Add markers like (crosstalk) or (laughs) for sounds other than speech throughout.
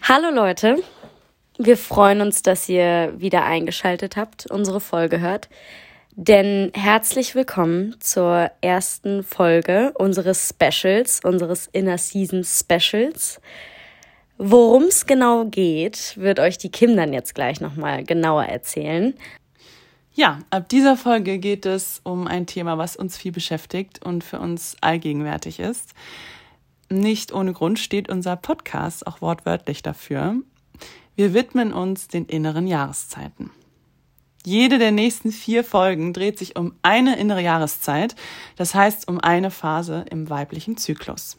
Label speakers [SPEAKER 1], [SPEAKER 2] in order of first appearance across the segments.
[SPEAKER 1] Hallo Leute, wir freuen uns, dass ihr wieder eingeschaltet habt, unsere Folge hört. Denn herzlich willkommen zur ersten Folge unseres Specials, unseres Inner Season Specials. Worum es genau geht, wird euch die Kim dann jetzt gleich nochmal genauer erzählen.
[SPEAKER 2] Ja, ab dieser Folge geht es um ein Thema, was uns viel beschäftigt und für uns allgegenwärtig ist. Nicht ohne Grund steht unser Podcast auch wortwörtlich dafür. Wir widmen uns den inneren Jahreszeiten. Jede der nächsten vier Folgen dreht sich um eine innere Jahreszeit, das heißt um eine Phase im weiblichen Zyklus.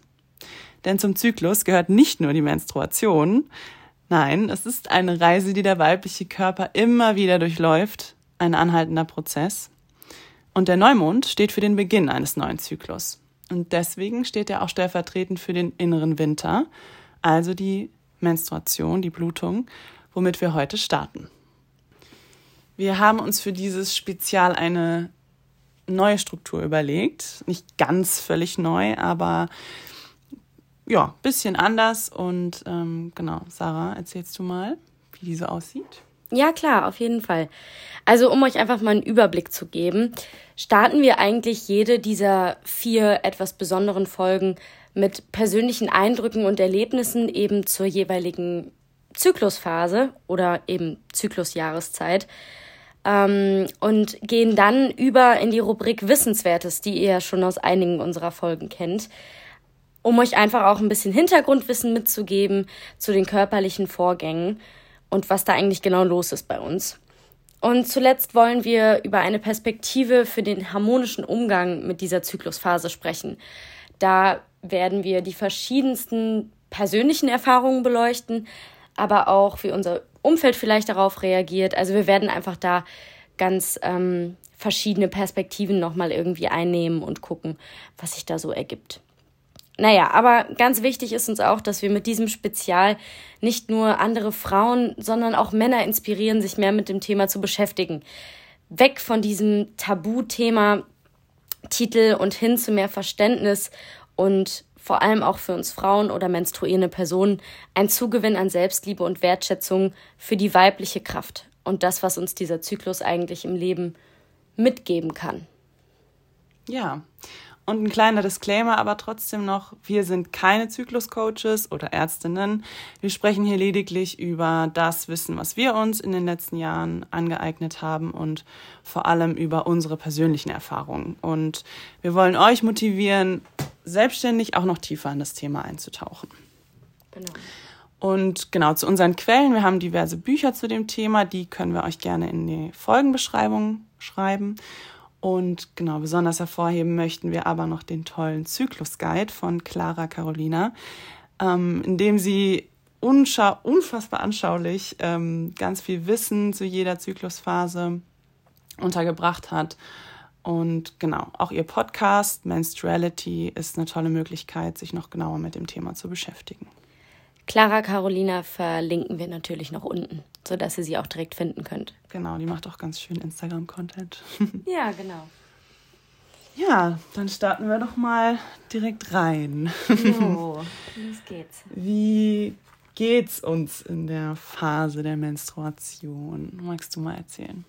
[SPEAKER 2] Denn zum Zyklus gehört nicht nur die Menstruation, nein, es ist eine Reise, die der weibliche Körper immer wieder durchläuft, ein anhaltender Prozess. Und der Neumond steht für den Beginn eines neuen Zyklus. Und deswegen steht er auch stellvertretend für den inneren Winter, also die Menstruation, die Blutung, womit wir heute starten. Wir haben uns für dieses Spezial eine neue Struktur überlegt. Nicht ganz völlig neu, aber ja, bisschen anders. Und ähm, genau, Sarah, erzählst du mal, wie diese aussieht?
[SPEAKER 1] Ja, klar, auf jeden Fall. Also, um euch einfach mal einen Überblick zu geben, starten wir eigentlich jede dieser vier etwas besonderen Folgen mit persönlichen Eindrücken und Erlebnissen eben zur jeweiligen Zyklusphase oder eben Zyklusjahreszeit ähm, und gehen dann über in die Rubrik Wissenswertes, die ihr ja schon aus einigen unserer Folgen kennt, um euch einfach auch ein bisschen Hintergrundwissen mitzugeben zu den körperlichen Vorgängen und was da eigentlich genau los ist bei uns. Und zuletzt wollen wir über eine Perspektive für den harmonischen Umgang mit dieser Zyklusphase sprechen. Da werden wir die verschiedensten persönlichen Erfahrungen beleuchten, aber auch wie unser Umfeld vielleicht darauf reagiert. Also wir werden einfach da ganz ähm, verschiedene Perspektiven nochmal irgendwie einnehmen und gucken, was sich da so ergibt. Naja, aber ganz wichtig ist uns auch, dass wir mit diesem Spezial nicht nur andere Frauen, sondern auch Männer inspirieren, sich mehr mit dem Thema zu beschäftigen. Weg von diesem Tabuthema Titel und hin zu mehr Verständnis und vor allem auch für uns Frauen oder menstruierende Personen ein Zugewinn an Selbstliebe und Wertschätzung für die weibliche Kraft und das, was uns dieser Zyklus eigentlich im Leben mitgeben kann.
[SPEAKER 2] Ja, und ein kleiner Disclaimer aber trotzdem noch, wir sind keine Zykluscoaches oder Ärztinnen. Wir sprechen hier lediglich über das Wissen, was wir uns in den letzten Jahren angeeignet haben und vor allem über unsere persönlichen Erfahrungen. Und wir wollen euch motivieren, selbstständig auch noch tiefer in das Thema einzutauchen. Genau. Und genau zu unseren Quellen. Wir haben diverse Bücher zu dem Thema, die können wir euch gerne in die Folgenbeschreibung schreiben. Und genau, besonders hervorheben möchten wir aber noch den tollen Zyklus-Guide von Clara Carolina, ähm, in dem sie unfassbar anschaulich ähm, ganz viel Wissen zu jeder Zyklusphase untergebracht hat. Und genau, auch ihr Podcast Menstruality ist eine tolle Möglichkeit, sich noch genauer mit dem Thema zu beschäftigen.
[SPEAKER 1] Clara Carolina verlinken wir natürlich noch unten, sodass ihr sie auch direkt finden könnt.
[SPEAKER 2] Genau, die macht auch ganz schön Instagram-Content. (laughs)
[SPEAKER 1] ja, genau.
[SPEAKER 2] Ja, dann starten wir doch mal direkt rein.
[SPEAKER 1] Jo, (laughs) los geht's.
[SPEAKER 2] Wie geht's uns in der Phase der Menstruation? Magst du mal erzählen?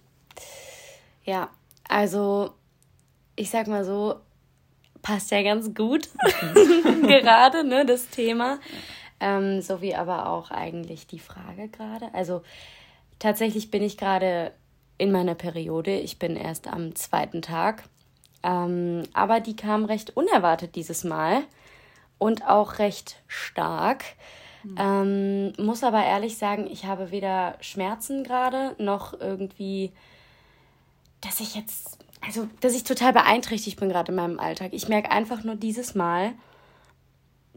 [SPEAKER 1] Ja, also ich sag mal so, passt ja ganz gut (laughs) gerade, ne, das Thema. Ähm, so wie aber auch eigentlich die Frage gerade. Also tatsächlich bin ich gerade in meiner Periode. Ich bin erst am zweiten Tag. Ähm, aber die kam recht unerwartet dieses Mal und auch recht stark. Mhm. Ähm, muss aber ehrlich sagen, ich habe weder Schmerzen gerade noch irgendwie, dass ich jetzt, also dass ich total beeinträchtigt bin gerade in meinem Alltag. Ich merke einfach nur dieses Mal,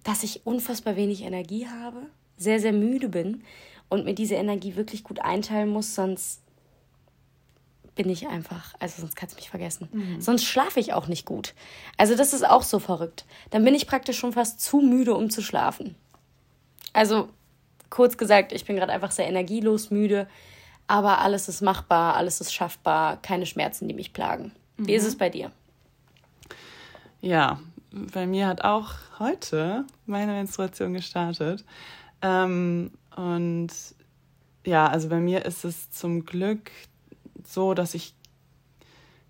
[SPEAKER 1] dass ich unfassbar wenig Energie habe, sehr, sehr müde bin und mir diese Energie wirklich gut einteilen muss, sonst bin ich einfach, also sonst kannst du mich vergessen. Mhm. Sonst schlafe ich auch nicht gut. Also das ist auch so verrückt. Dann bin ich praktisch schon fast zu müde, um zu schlafen. Also kurz gesagt, ich bin gerade einfach sehr energielos, müde, aber alles ist machbar, alles ist schaffbar, keine Schmerzen, die mich plagen. Mhm. Wie ist mhm. es bei dir?
[SPEAKER 2] Ja, bei mir hat auch heute meine Menstruation gestartet. Ähm, und ja, also bei mir ist es zum Glück so, dass ich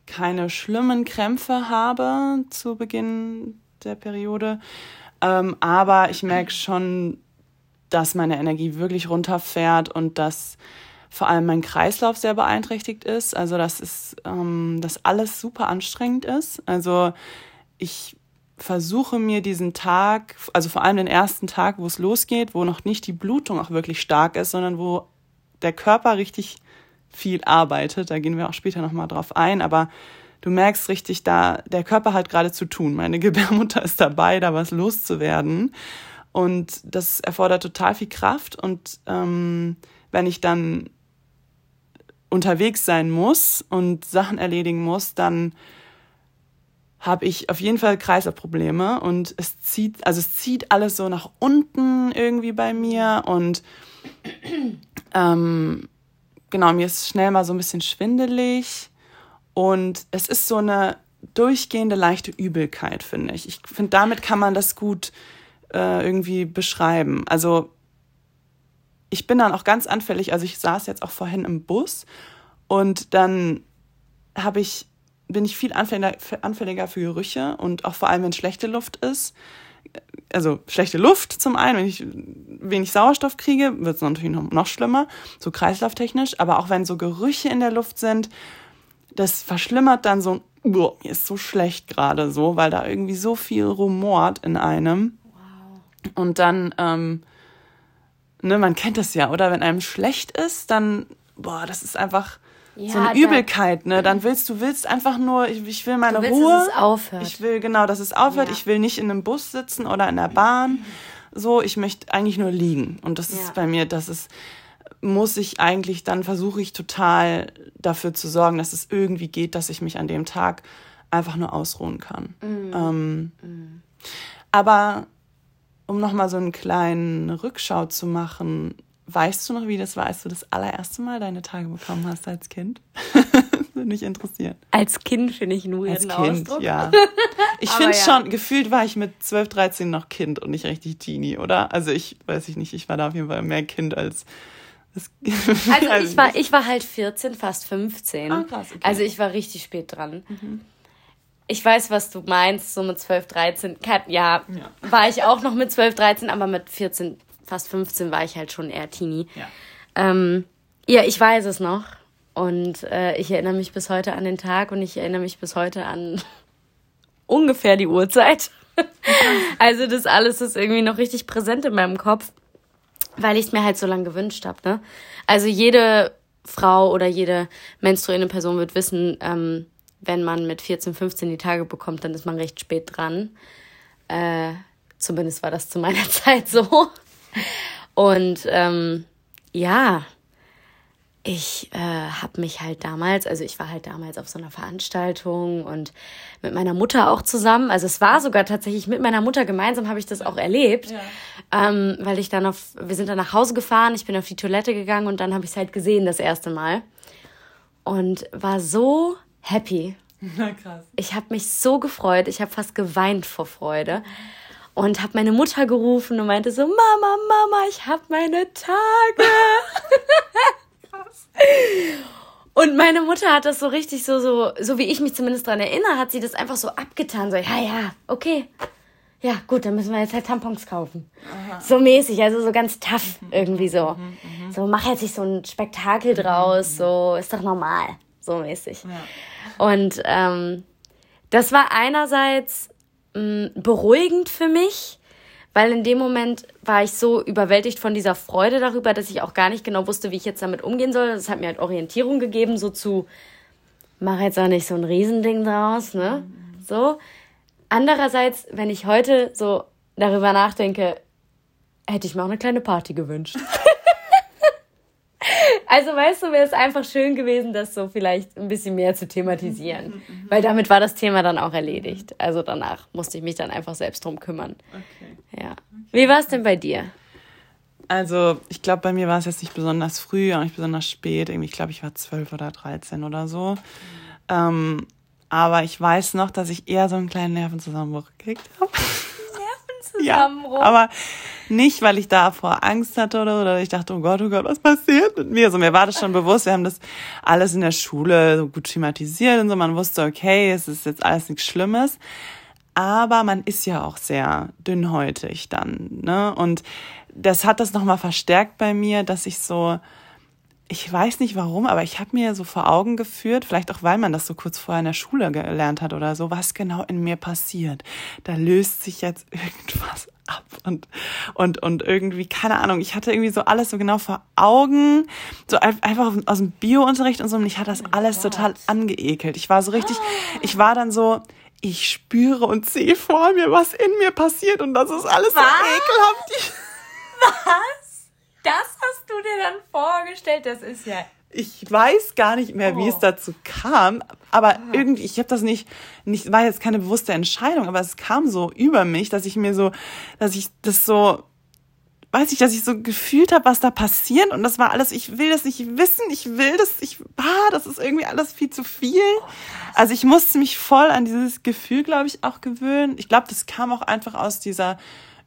[SPEAKER 2] keine schlimmen Krämpfe habe zu Beginn der Periode. Ähm, aber ich merke schon, dass meine Energie wirklich runterfährt und dass vor allem mein Kreislauf sehr beeinträchtigt ist. Also dass es, ähm, dass alles super anstrengend ist. Also ich versuche mir diesen Tag, also vor allem den ersten Tag, wo es losgeht, wo noch nicht die Blutung auch wirklich stark ist, sondern wo der Körper richtig viel arbeitet. Da gehen wir auch später nochmal drauf ein, aber du merkst richtig, da der Körper hat gerade zu tun. Meine (laughs) Gebärmutter ist dabei, da was loszuwerden. Und das erfordert total viel Kraft. Und ähm, wenn ich dann unterwegs sein muss und Sachen erledigen muss, dann habe ich auf jeden Fall Kreislaufprobleme und es zieht, also es zieht alles so nach unten irgendwie bei mir und ähm, genau, mir ist schnell mal so ein bisschen schwindelig und es ist so eine durchgehende leichte Übelkeit, finde ich. Ich finde, damit kann man das gut äh, irgendwie beschreiben. Also ich bin dann auch ganz anfällig, also ich saß jetzt auch vorhin im Bus und dann habe ich bin ich viel anfälliger für Gerüche und auch vor allem, wenn schlechte Luft ist. Also schlechte Luft zum einen, wenn ich wenig Sauerstoff kriege, wird es natürlich noch, noch schlimmer, so kreislauftechnisch. Aber auch wenn so Gerüche in der Luft sind, das verschlimmert dann so, boah, mir ist so schlecht gerade so, weil da irgendwie so viel rumort in einem. Wow. Und dann, ähm, ne, man kennt das ja, oder? Wenn einem schlecht ist, dann, boah, das ist einfach ja, so eine Übelkeit, ne? Dann willst du willst einfach nur, ich, ich will meine du willst, Ruhe. Dass es aufhört. Ich will genau, dass es aufhört. Ja. Ich will nicht in einem Bus sitzen oder in der Bahn. So, ich möchte eigentlich nur liegen. Und das ja. ist bei mir, das ist muss ich eigentlich, dann versuche ich total dafür zu sorgen, dass es irgendwie geht, dass ich mich an dem Tag einfach nur ausruhen kann. Mhm. Ähm, mhm. Aber um nochmal so einen kleinen Rückschau zu machen, Weißt du noch, wie das war, als du das allererste Mal deine Tage bekommen hast als Kind? (laughs) Würde mich interessieren.
[SPEAKER 1] Als Kind finde ich nur Als Kind, Ausdruck. ja. (laughs)
[SPEAKER 2] Ich finde ja. schon, gefühlt war ich mit 12, 13 noch Kind und nicht richtig Teenie, oder? Also ich weiß ich nicht, ich war da auf jeden Fall mehr Kind als. (laughs)
[SPEAKER 1] also ich war, ich war halt 14, fast 15. Ah, krass, okay. Also ich war richtig spät dran. Mhm. Ich weiß, was du meinst, so mit 12, 13. Ja, ja, war ich auch noch mit 12, 13, aber mit 14 fast 15 war ich halt schon eher Teenie. Ja, ähm, ja ich weiß es noch. Und äh, ich erinnere mich bis heute an den Tag und ich erinnere mich bis heute an (laughs) ungefähr die Uhrzeit. also das alles ist irgendwie noch richtig präsent in meinem Kopf, weil ich es mir halt so lange gewünscht habe. Ne? Also jede Frau oder jede menstruierende Person wird wissen, ähm, wenn man mit 14, 15 die Tage bekommt, dann ist man recht spät dran. Äh, zumindest war das zu meiner (laughs) Zeit so. Und ähm, ja, ich äh, habe mich halt damals, also ich war halt damals auf so einer Veranstaltung und mit meiner Mutter auch zusammen. Also es war sogar tatsächlich mit meiner Mutter gemeinsam habe ich das auch erlebt, ja. ähm, weil ich dann auf, wir sind dann nach Hause gefahren, ich bin auf die Toilette gegangen und dann habe ich es halt gesehen das erste Mal und war so happy. (laughs) Na krass. Ich habe mich so gefreut, ich habe fast geweint vor Freude und habe meine Mutter gerufen und meinte so, Mama, Mama, ich habe meine Tage. Krass. (laughs) Und meine Mutter hat das so richtig so, so, so wie ich mich zumindest dran erinnere, hat sie das einfach so abgetan. So, ja, ja, okay. Ja, gut, dann müssen wir jetzt halt Tampons kaufen. Aha. So mäßig, also so ganz tough mhm, irgendwie so. Mhm, mhm, so, mach jetzt nicht so ein Spektakel draus, so, ist doch normal. So mäßig. Ja. Und ähm, das war einerseits mh, beruhigend für mich, weil in dem Moment war ich so überwältigt von dieser Freude darüber, dass ich auch gar nicht genau wusste, wie ich jetzt damit umgehen soll. Das hat mir halt Orientierung gegeben, so zu, mach jetzt auch nicht so ein Riesending draus, ne? So. Andererseits, wenn ich heute so darüber nachdenke, hätte ich mir auch eine kleine Party gewünscht. (laughs) Also weißt du, wäre es einfach schön gewesen, das so vielleicht ein bisschen mehr zu thematisieren. Mhm, mhm, mhm. Weil damit war das Thema dann auch erledigt. Also danach musste ich mich dann einfach selbst drum kümmern. Okay. Ja. Wie war es denn bei dir?
[SPEAKER 2] Also, ich glaube, bei mir war es jetzt nicht besonders früh, auch nicht besonders spät. Irgendwie, ich glaube, ich war zwölf oder dreizehn oder so. Mhm. Ähm, aber ich weiß noch, dass ich eher so einen kleinen Nervenzusammenbruch gekriegt habe. Nervenzusammenbruch? (laughs) ja, aber Nicht, weil ich davor Angst hatte oder, oder ich dachte, oh Gott, oh Gott, was passiert mit mir? So, mir war das schon bewusst. Wir haben das alles in der Schule so gut thematisiert und so. Man wusste, okay, es ist jetzt alles nichts Schlimmes. Aber man ist ja auch sehr dünnhäutig dann, ne? Und das hat das nochmal verstärkt bei mir, dass ich so, ich weiß nicht warum, aber ich habe mir so vor Augen geführt, vielleicht auch weil man das so kurz vorher in der Schule gelernt hat oder so, was genau in mir passiert. Da löst sich jetzt (laughs) irgendwas ab und und und irgendwie keine Ahnung. Ich hatte irgendwie so alles so genau vor Augen, so einfach aus dem Biounterricht und so. Und ich hatte das oh alles Gott. total angeekelt. Ich war so richtig, ich war dann so, ich spüre und sehe vor mir, was in mir passiert und das ist alles was? so ekelhaft.
[SPEAKER 1] Was? Das hast du dir dann vorgestellt? Das ist ja.
[SPEAKER 2] Ich weiß gar nicht mehr, wie oh. es dazu kam, aber ah. irgendwie, ich habe das nicht, nicht, war jetzt keine bewusste Entscheidung, aber es kam so über mich, dass ich mir so, dass ich das so, weiß ich, dass ich so gefühlt habe, was da passiert und das war alles, ich will das nicht wissen, ich will das, ich, ah, das ist irgendwie alles viel zu viel. Oh, also ich musste mich voll an dieses Gefühl, glaube ich, auch gewöhnen. Ich glaube, das kam auch einfach aus dieser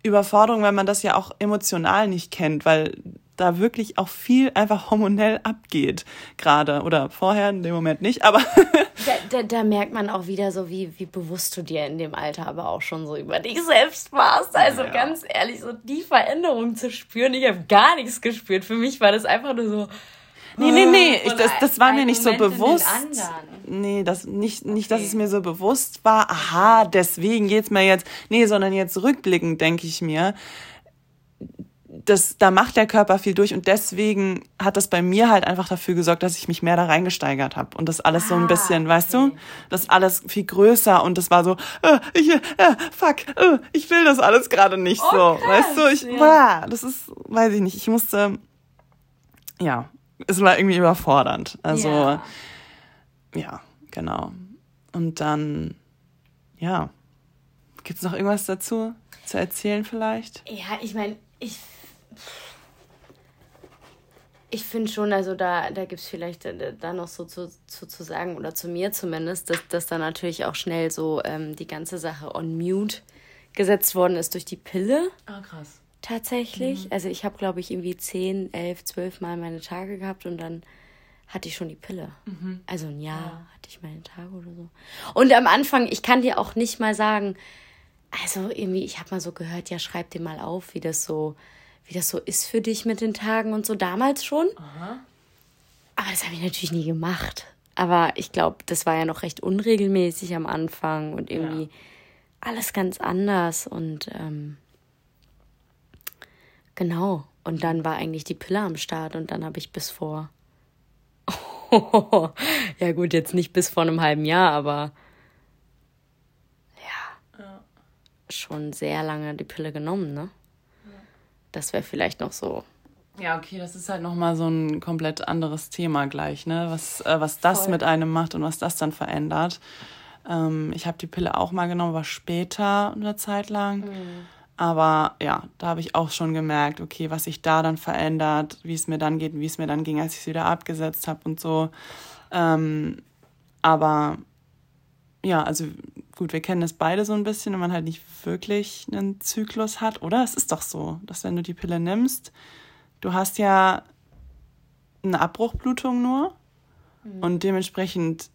[SPEAKER 2] Überforderung, weil man das ja auch emotional nicht kennt, weil da wirklich auch viel einfach hormonell abgeht gerade oder vorher in dem Moment nicht, aber (laughs)
[SPEAKER 1] da, da, da, merkt man auch wieder so, wie, wie bewusst du dir in dem Alter aber auch schon so über dich selbst warst. Also ja. ganz ehrlich, so die Veränderung zu spüren, ich habe gar nichts gespürt. Für mich war das einfach nur so,
[SPEAKER 2] Nee, nee, nee, ich, das, das war mir nicht so bewusst. Nee, das nicht, nicht, dass es mir so bewusst war, aha, deswegen geht's mir jetzt. Nee, sondern jetzt rückblickend denke ich mir, das, da macht der Körper viel durch und deswegen hat das bei mir halt einfach dafür gesorgt, dass ich mich mehr da reingesteigert habe und das alles ah, so ein ah, bisschen, weißt okay. du, das alles viel größer und das war so, äh, ich, äh, fuck, äh, ich will das alles gerade nicht oh, so, krass, weißt du, ich, ja. bah, das ist, weiß ich nicht, ich musste, ja, es war irgendwie überfordernd. Also, ja, ja genau. Und dann, ja, gibt es noch irgendwas dazu zu erzählen vielleicht?
[SPEAKER 1] Ja, ich meine, ich, ich finde schon, also da, da gibt es vielleicht äh, da noch so zu, zu, zu sagen, oder zu mir zumindest, dass, dass da natürlich auch schnell so ähm, die ganze Sache on mute gesetzt worden ist durch die Pille. Ah, krass tatsächlich. Mhm. Also ich habe, glaube ich, irgendwie zehn, elf, zwölf Mal meine Tage gehabt und dann hatte ich schon die Pille. Mhm. Also ein Jahr ja. hatte ich meine Tage oder so. Und am Anfang, ich kann dir auch nicht mal sagen, also irgendwie, ich habe mal so gehört, ja, schreib dir mal auf, wie das so, wie das so ist für dich mit den Tagen und so damals schon. Aha. Aber das habe ich natürlich nie gemacht. Aber ich glaube, das war ja noch recht unregelmäßig am Anfang und irgendwie ja. alles ganz anders und ähm, Genau. Und dann war eigentlich die Pille am Start und dann habe ich bis vor. (laughs) ja, gut, jetzt nicht bis vor einem halben Jahr, aber ja, ja. schon sehr lange die Pille genommen, ne? Das wäre vielleicht noch so.
[SPEAKER 2] Ja, okay, das ist halt nochmal so ein komplett anderes Thema gleich, ne? Was, äh, was das Voll. mit einem macht und was das dann verändert. Ähm, ich habe die Pille auch mal genommen, war später eine Zeit lang. Mhm. Aber ja, da habe ich auch schon gemerkt, okay, was sich da dann verändert, wie es mir dann geht, wie es mir dann ging, als ich es wieder abgesetzt habe und so. Ähm, aber ja, also gut, wir kennen das beide so ein bisschen, wenn man halt nicht wirklich einen Zyklus hat, oder? Es ist doch so, dass wenn du die Pille nimmst, du hast ja eine Abbruchblutung nur mhm. und dementsprechend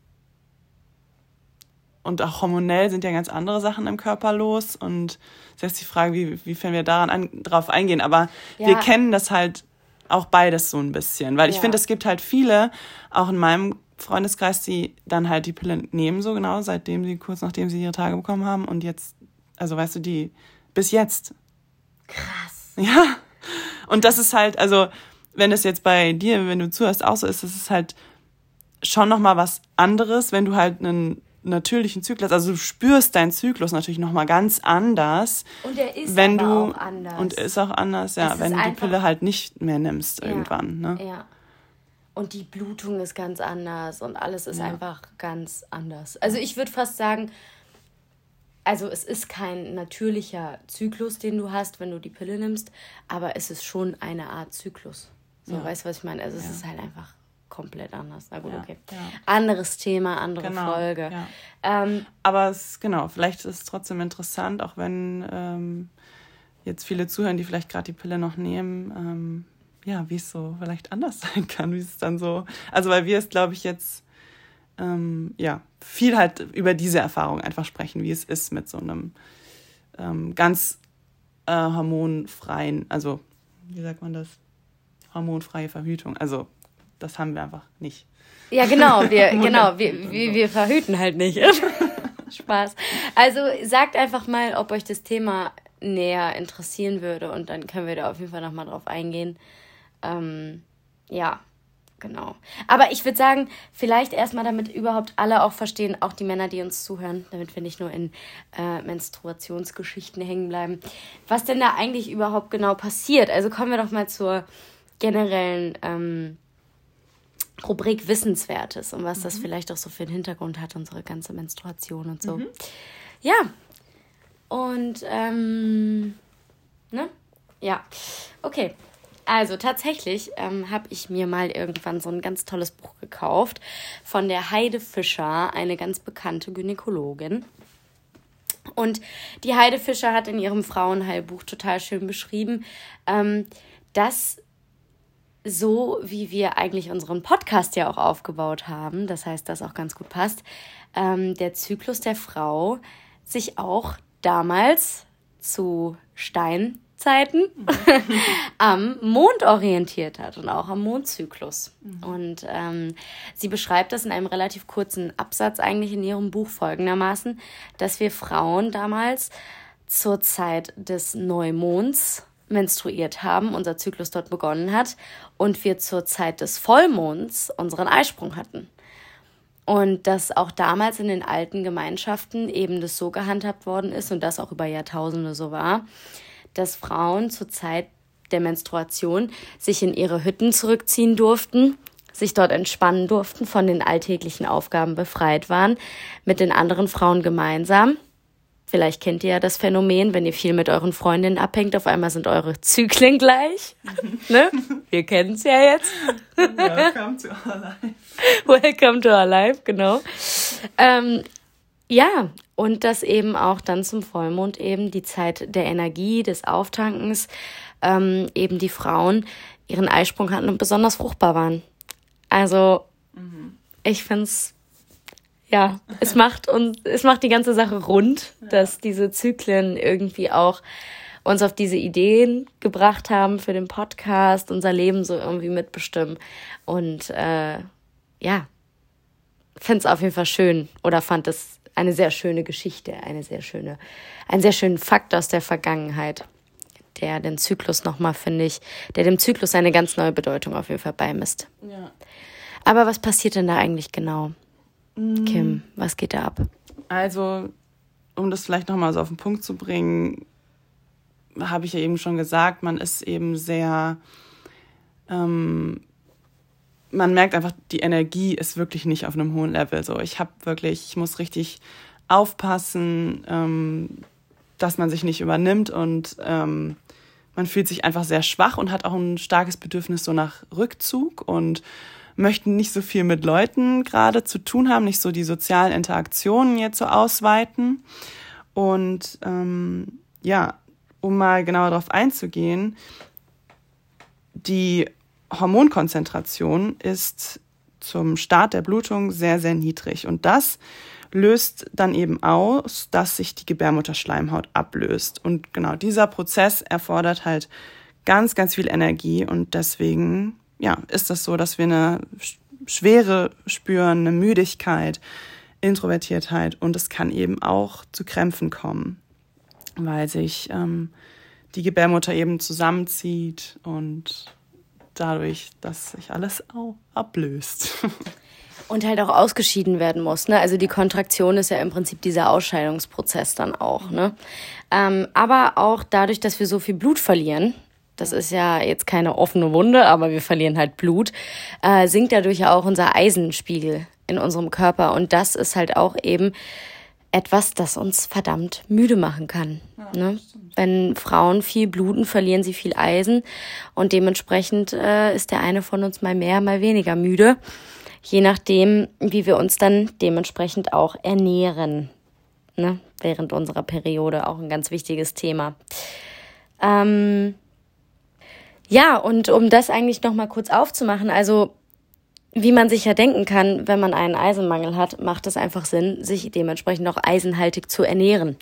[SPEAKER 2] und auch hormonell sind ja ganz andere Sachen im Körper los. Und das ist die Frage, wie, wie können wir daran an, drauf eingehen. Aber ja. wir kennen das halt auch beides so ein bisschen. Weil ich ja. finde, es gibt halt viele, auch in meinem Freundeskreis, die dann halt die Pille nehmen, so genau, seitdem sie, kurz nachdem sie ihre Tage bekommen haben. Und jetzt, also weißt du, die bis jetzt. Krass. Ja. Und das ist halt, also, wenn es jetzt bei dir, wenn du zuhörst, auch so ist, das ist halt schon nochmal was anderes, wenn du halt einen natürlichen Zyklus, also du spürst deinen Zyklus natürlich nochmal ganz anders. Und er ist wenn du, auch anders. Und ist auch anders, ja, wenn du die Pille halt nicht mehr nimmst ja, irgendwann. Ne? Ja.
[SPEAKER 1] Und die Blutung ist ganz anders und alles ist ja. einfach ganz anders. Also ich würde fast sagen, also es ist kein natürlicher Zyklus, den du hast, wenn du die Pille nimmst, aber es ist schon eine Art Zyklus. So, ja. weißt du, was ich meine? Also es ist halt einfach komplett anders. Na gut, ja, okay. Ja. Anderes Thema, andere genau, Folge.
[SPEAKER 2] Ja. Ähm, Aber es, genau, vielleicht ist es trotzdem interessant, auch wenn ähm, jetzt viele zuhören, die vielleicht gerade die Pille noch nehmen, ähm, ja, wie es so vielleicht anders (laughs) sein kann, wie es dann so, also weil wir es, glaube ich, jetzt ähm, ja viel halt über diese Erfahrung einfach sprechen, wie es ist mit so einem ähm, ganz äh, hormonfreien, also wie sagt man das, hormonfreie Verhütung. Also das haben wir einfach nicht.
[SPEAKER 1] Ja, genau, (laughs) wir, genau, wir, wir, wir verhüten halt nicht. (laughs) Spaß. Also sagt einfach mal, ob euch das Thema näher interessieren würde und dann können wir da auf jeden Fall nochmal drauf eingehen. Ähm, ja, genau. Aber ich würde sagen, vielleicht erstmal, damit überhaupt alle auch verstehen, auch die Männer, die uns zuhören, damit wir nicht nur in äh, Menstruationsgeschichten hängen bleiben, was denn da eigentlich überhaupt genau passiert. Also kommen wir doch mal zur generellen ähm, Rubrik Wissenswertes und was mhm. das vielleicht auch so für einen Hintergrund hat, unsere ganze Menstruation und so. Mhm. Ja. Und, ähm, ne? Ja. Okay. Also tatsächlich ähm, habe ich mir mal irgendwann so ein ganz tolles Buch gekauft von der Heide Fischer, eine ganz bekannte Gynäkologin. Und die Heide Fischer hat in ihrem Frauenheilbuch total schön beschrieben, ähm, dass so wie wir eigentlich unseren Podcast ja auch aufgebaut haben, das heißt, das auch ganz gut passt, ähm, der Zyklus der Frau sich auch damals zu Steinzeiten (laughs) am Mond orientiert hat und auch am Mondzyklus. Mhm. Und ähm, sie beschreibt das in einem relativ kurzen Absatz eigentlich in ihrem Buch folgendermaßen, dass wir Frauen damals zur Zeit des Neumonds menstruiert haben, unser Zyklus dort begonnen hat und wir zur Zeit des Vollmonds unseren Eisprung hatten. Und dass auch damals in den alten Gemeinschaften eben das so gehandhabt worden ist und das auch über Jahrtausende so war, dass Frauen zur Zeit der Menstruation sich in ihre Hütten zurückziehen durften, sich dort entspannen durften, von den alltäglichen Aufgaben befreit waren, mit den anderen Frauen gemeinsam Vielleicht kennt ihr ja das Phänomen, wenn ihr viel mit euren Freundinnen abhängt, auf einmal sind eure Zyklen gleich. (laughs) ne? Wir kennen es ja jetzt. Welcome to our life. (laughs) Welcome to our life, genau. Ähm, ja, und dass eben auch dann zum Vollmond eben die Zeit der Energie, des Auftankens, ähm, eben die Frauen ihren Eisprung hatten und besonders fruchtbar waren. Also, mhm. ich finde es ja, es macht und es macht die ganze Sache rund, ja. dass diese Zyklen irgendwie auch uns auf diese Ideen gebracht haben für den Podcast, unser Leben so irgendwie mitbestimmen. Und äh, ja, finde es auf jeden Fall schön oder fand es eine sehr schöne Geschichte, eine sehr schöne, einen sehr schönen Fakt aus der Vergangenheit, der den Zyklus nochmal, finde ich, der dem Zyklus eine ganz neue Bedeutung auf jeden Fall beimisst. Ja. Aber was passiert denn da eigentlich genau? Kim, was geht da ab?
[SPEAKER 2] Also, um das vielleicht nochmal so auf den Punkt zu bringen, habe ich ja eben schon gesagt, man ist eben sehr, ähm, man merkt einfach, die Energie ist wirklich nicht auf einem hohen Level. So, ich habe wirklich, ich muss richtig aufpassen, ähm, dass man sich nicht übernimmt und ähm, man fühlt sich einfach sehr schwach und hat auch ein starkes Bedürfnis so nach Rückzug und möchten nicht so viel mit Leuten gerade zu tun haben, nicht so die sozialen Interaktionen jetzt so ausweiten. Und ähm, ja, um mal genauer darauf einzugehen, die Hormonkonzentration ist zum Start der Blutung sehr, sehr niedrig. Und das löst dann eben aus, dass sich die Gebärmutterschleimhaut ablöst. Und genau dieser Prozess erfordert halt ganz, ganz viel Energie und deswegen ja, ist das so, dass wir eine Schwere spüren, eine Müdigkeit, Introvertiertheit und es kann eben auch zu Krämpfen kommen, weil sich ähm, die Gebärmutter eben zusammenzieht und dadurch, dass sich alles ablöst. (laughs)
[SPEAKER 1] Und halt auch ausgeschieden werden muss. Ne? Also die Kontraktion ist ja im Prinzip dieser Ausscheidungsprozess dann auch. Ne? Ähm, aber auch dadurch, dass wir so viel Blut verlieren, das ist ja jetzt keine offene Wunde, aber wir verlieren halt Blut, äh, sinkt dadurch ja auch unser Eisenspiegel in unserem Körper. Und das ist halt auch eben etwas, das uns verdammt müde machen kann. Ja, ne? Wenn Frauen viel bluten, verlieren sie viel Eisen und dementsprechend äh, ist der eine von uns mal mehr, mal weniger müde, je nachdem, wie wir uns dann dementsprechend auch ernähren. Ne? Während unserer Periode auch ein ganz wichtiges Thema. Ähm, ja, und um das eigentlich nochmal kurz aufzumachen, also wie man sich ja denken kann, wenn man einen Eisenmangel hat, macht es einfach Sinn, sich dementsprechend auch eisenhaltig zu ernähren.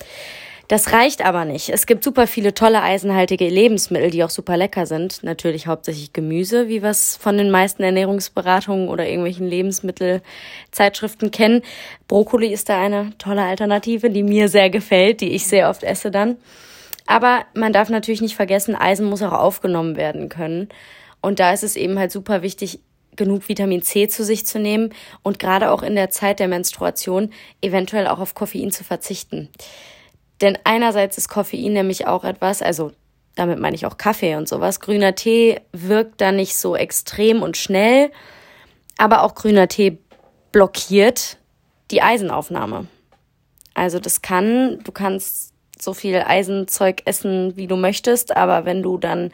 [SPEAKER 1] Das reicht aber nicht. Es gibt super viele tolle eisenhaltige Lebensmittel, die auch super lecker sind. Natürlich hauptsächlich Gemüse, wie wir es von den meisten Ernährungsberatungen oder irgendwelchen Lebensmittelzeitschriften kennen. Brokkoli ist da eine tolle Alternative, die mir sehr gefällt, die ich sehr oft esse dann. Aber man darf natürlich nicht vergessen, Eisen muss auch aufgenommen werden können. Und da ist es eben halt super wichtig, genug Vitamin C zu sich zu nehmen und gerade auch in der Zeit der Menstruation eventuell auch auf Koffein zu verzichten. Denn einerseits ist Koffein nämlich auch etwas, also damit meine ich auch Kaffee und sowas. Grüner Tee wirkt da nicht so extrem und schnell, aber auch grüner Tee blockiert die Eisenaufnahme. Also das kann, du kannst so viel Eisenzeug essen, wie du möchtest, aber wenn du dann